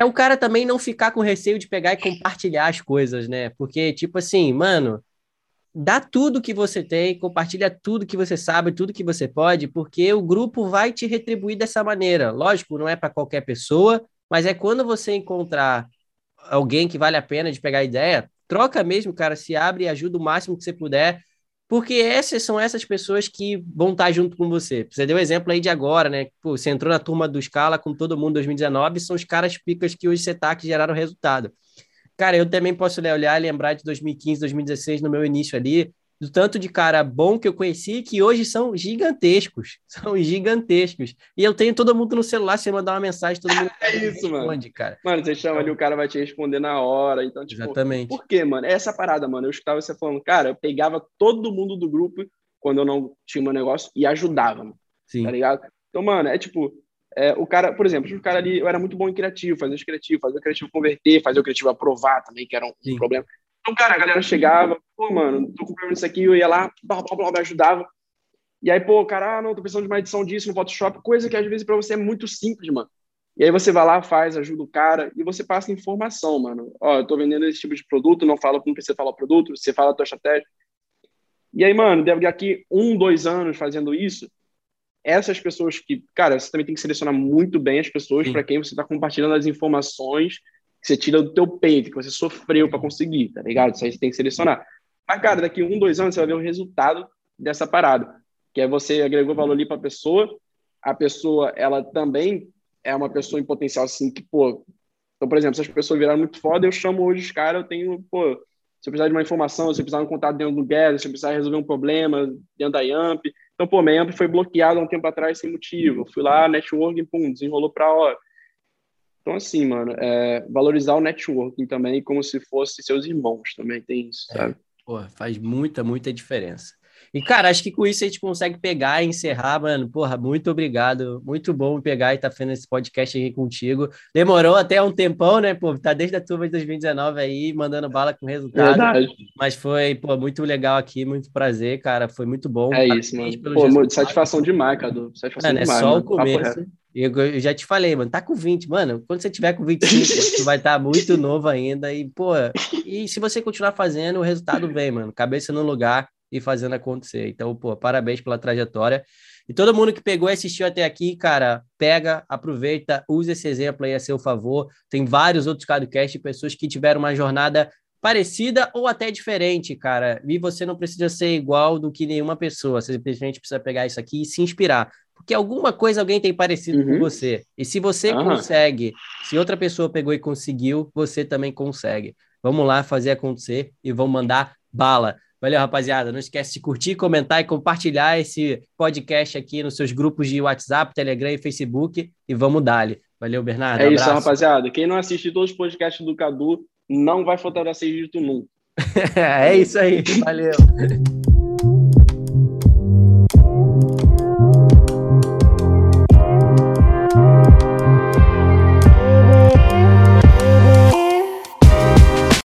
É o cara também não ficar com receio de pegar e compartilhar as coisas, né? Porque, tipo assim, mano, dá tudo que você tem, compartilha tudo que você sabe, tudo que você pode, porque o grupo vai te retribuir dessa maneira. Lógico, não é para qualquer pessoa, mas é quando você encontrar alguém que vale a pena de pegar ideia, troca mesmo, cara, se abre e ajuda o máximo que você puder, porque essas são essas pessoas que vão estar junto com você. Você deu exemplo aí de agora, né? Pô, você entrou na turma do Scala com todo mundo em 2019, são os caras picas que hoje você tá que geraram resultado. Cara, eu também posso olhar e lembrar de 2015, 2016, no meu início ali, do tanto de cara bom que eu conheci, que hoje são gigantescos. <laughs> São gigantescos. E eu tenho todo mundo no celular, você mandar uma mensagem, todo mundo <laughs> é isso, responde, mano. cara. Mano, você chama ali, o cara vai te responder na hora. Então, tipo, Exatamente. Por quê, mano? É essa parada, mano. Eu escutava você falando, cara, eu pegava todo mundo do grupo quando eu não tinha meu negócio e ajudava, mano. Sim. Tá ligado? Então, mano, é tipo, é, o cara, por exemplo, o cara ali, eu era muito bom em criativo, fazer os criativos, fazer o criativo converter, fazer o criativo aprovar também, que era um, um problema. Então, cara, a galera chegava, pô, mano, tô com problema nisso aqui, eu ia lá, blá, blá, blá, me ajudava. E aí, pô, cara, ah, não, tô precisando de uma edição disso no Photoshop, coisa que às vezes para você é muito simples, mano. E aí você vai lá, faz, ajuda o cara e você passa informação, mano. Ó, eu tô vendendo esse tipo de produto, não fala como você fala o produto, você fala a tua estratégia. E aí, mano, deve aqui um, dois anos fazendo isso, essas pessoas que, cara, você também tem que selecionar muito bem as pessoas para quem você está compartilhando as informações que você tira do teu peito, que você sofreu para conseguir, tá ligado? Isso aí você tem que selecionar. Mas, cara, daqui um, dois anos você vai ver o resultado dessa parada, que é você agregou valor ali para a pessoa, a pessoa, ela também é uma pessoa em potencial, assim, que, pô... Então, por exemplo, se as pessoas viraram muito foda, eu chamo hoje os caras, eu tenho, pô, se eu precisar de uma informação, se eu precisar de um contato dentro do Gather, se eu precisar resolver um problema dentro da Yamp, então, pô, minha AMP foi bloqueada há um tempo atrás sem motivo. fui lá, networking, pum, desenrolou para hora. Então, assim, mano, é, valorizar o networking também como se fosse seus irmãos também, tem isso, é, sabe? É, pô, faz muita, muita diferença. E, cara, acho que com isso a gente consegue pegar e encerrar, mano. Porra, muito obrigado. Muito bom pegar e estar tá fazendo esse podcast aqui contigo. Demorou até um tempão, né? Pô, tá desde a turma de 2019 aí, mandando bala com resultado. Verdade. Mas foi, pô, muito legal aqui, muito prazer, cara. Foi muito bom. É isso, mano. Pô, satisfação demais, Cadu. Satisfação mano, demais. É só mano. o começo. Eu, já te falei, mano, tá com 20, mano. Quando você tiver com 25, tu vai estar tá muito novo ainda. E, pô, e se você continuar fazendo, o resultado vem, mano. Cabeça no lugar e fazendo acontecer. Então, pô, parabéns pela trajetória. E todo mundo que pegou e assistiu até aqui, cara, pega, aproveita, use esse exemplo aí a seu favor. Tem vários outros podcasts de pessoas que tiveram uma jornada parecida ou até diferente, cara. E você não precisa ser igual do que nenhuma pessoa. Você simplesmente precisa pegar isso aqui e se inspirar. Porque alguma coisa alguém tem parecido uhum. com você. E se você uhum. consegue, se outra pessoa pegou e conseguiu, você também consegue. Vamos lá fazer acontecer e vamos mandar bala. Valeu, rapaziada. Não esquece de curtir, comentar e compartilhar esse podcast aqui nos seus grupos de WhatsApp, Telegram e Facebook. E vamos dar-lhe. Valeu, Bernardo. É abraço. isso, rapaziada. Quem não assiste todos os podcasts do Cadu não vai faltar a ser dito nunca. <laughs> é isso aí. Valeu. <laughs>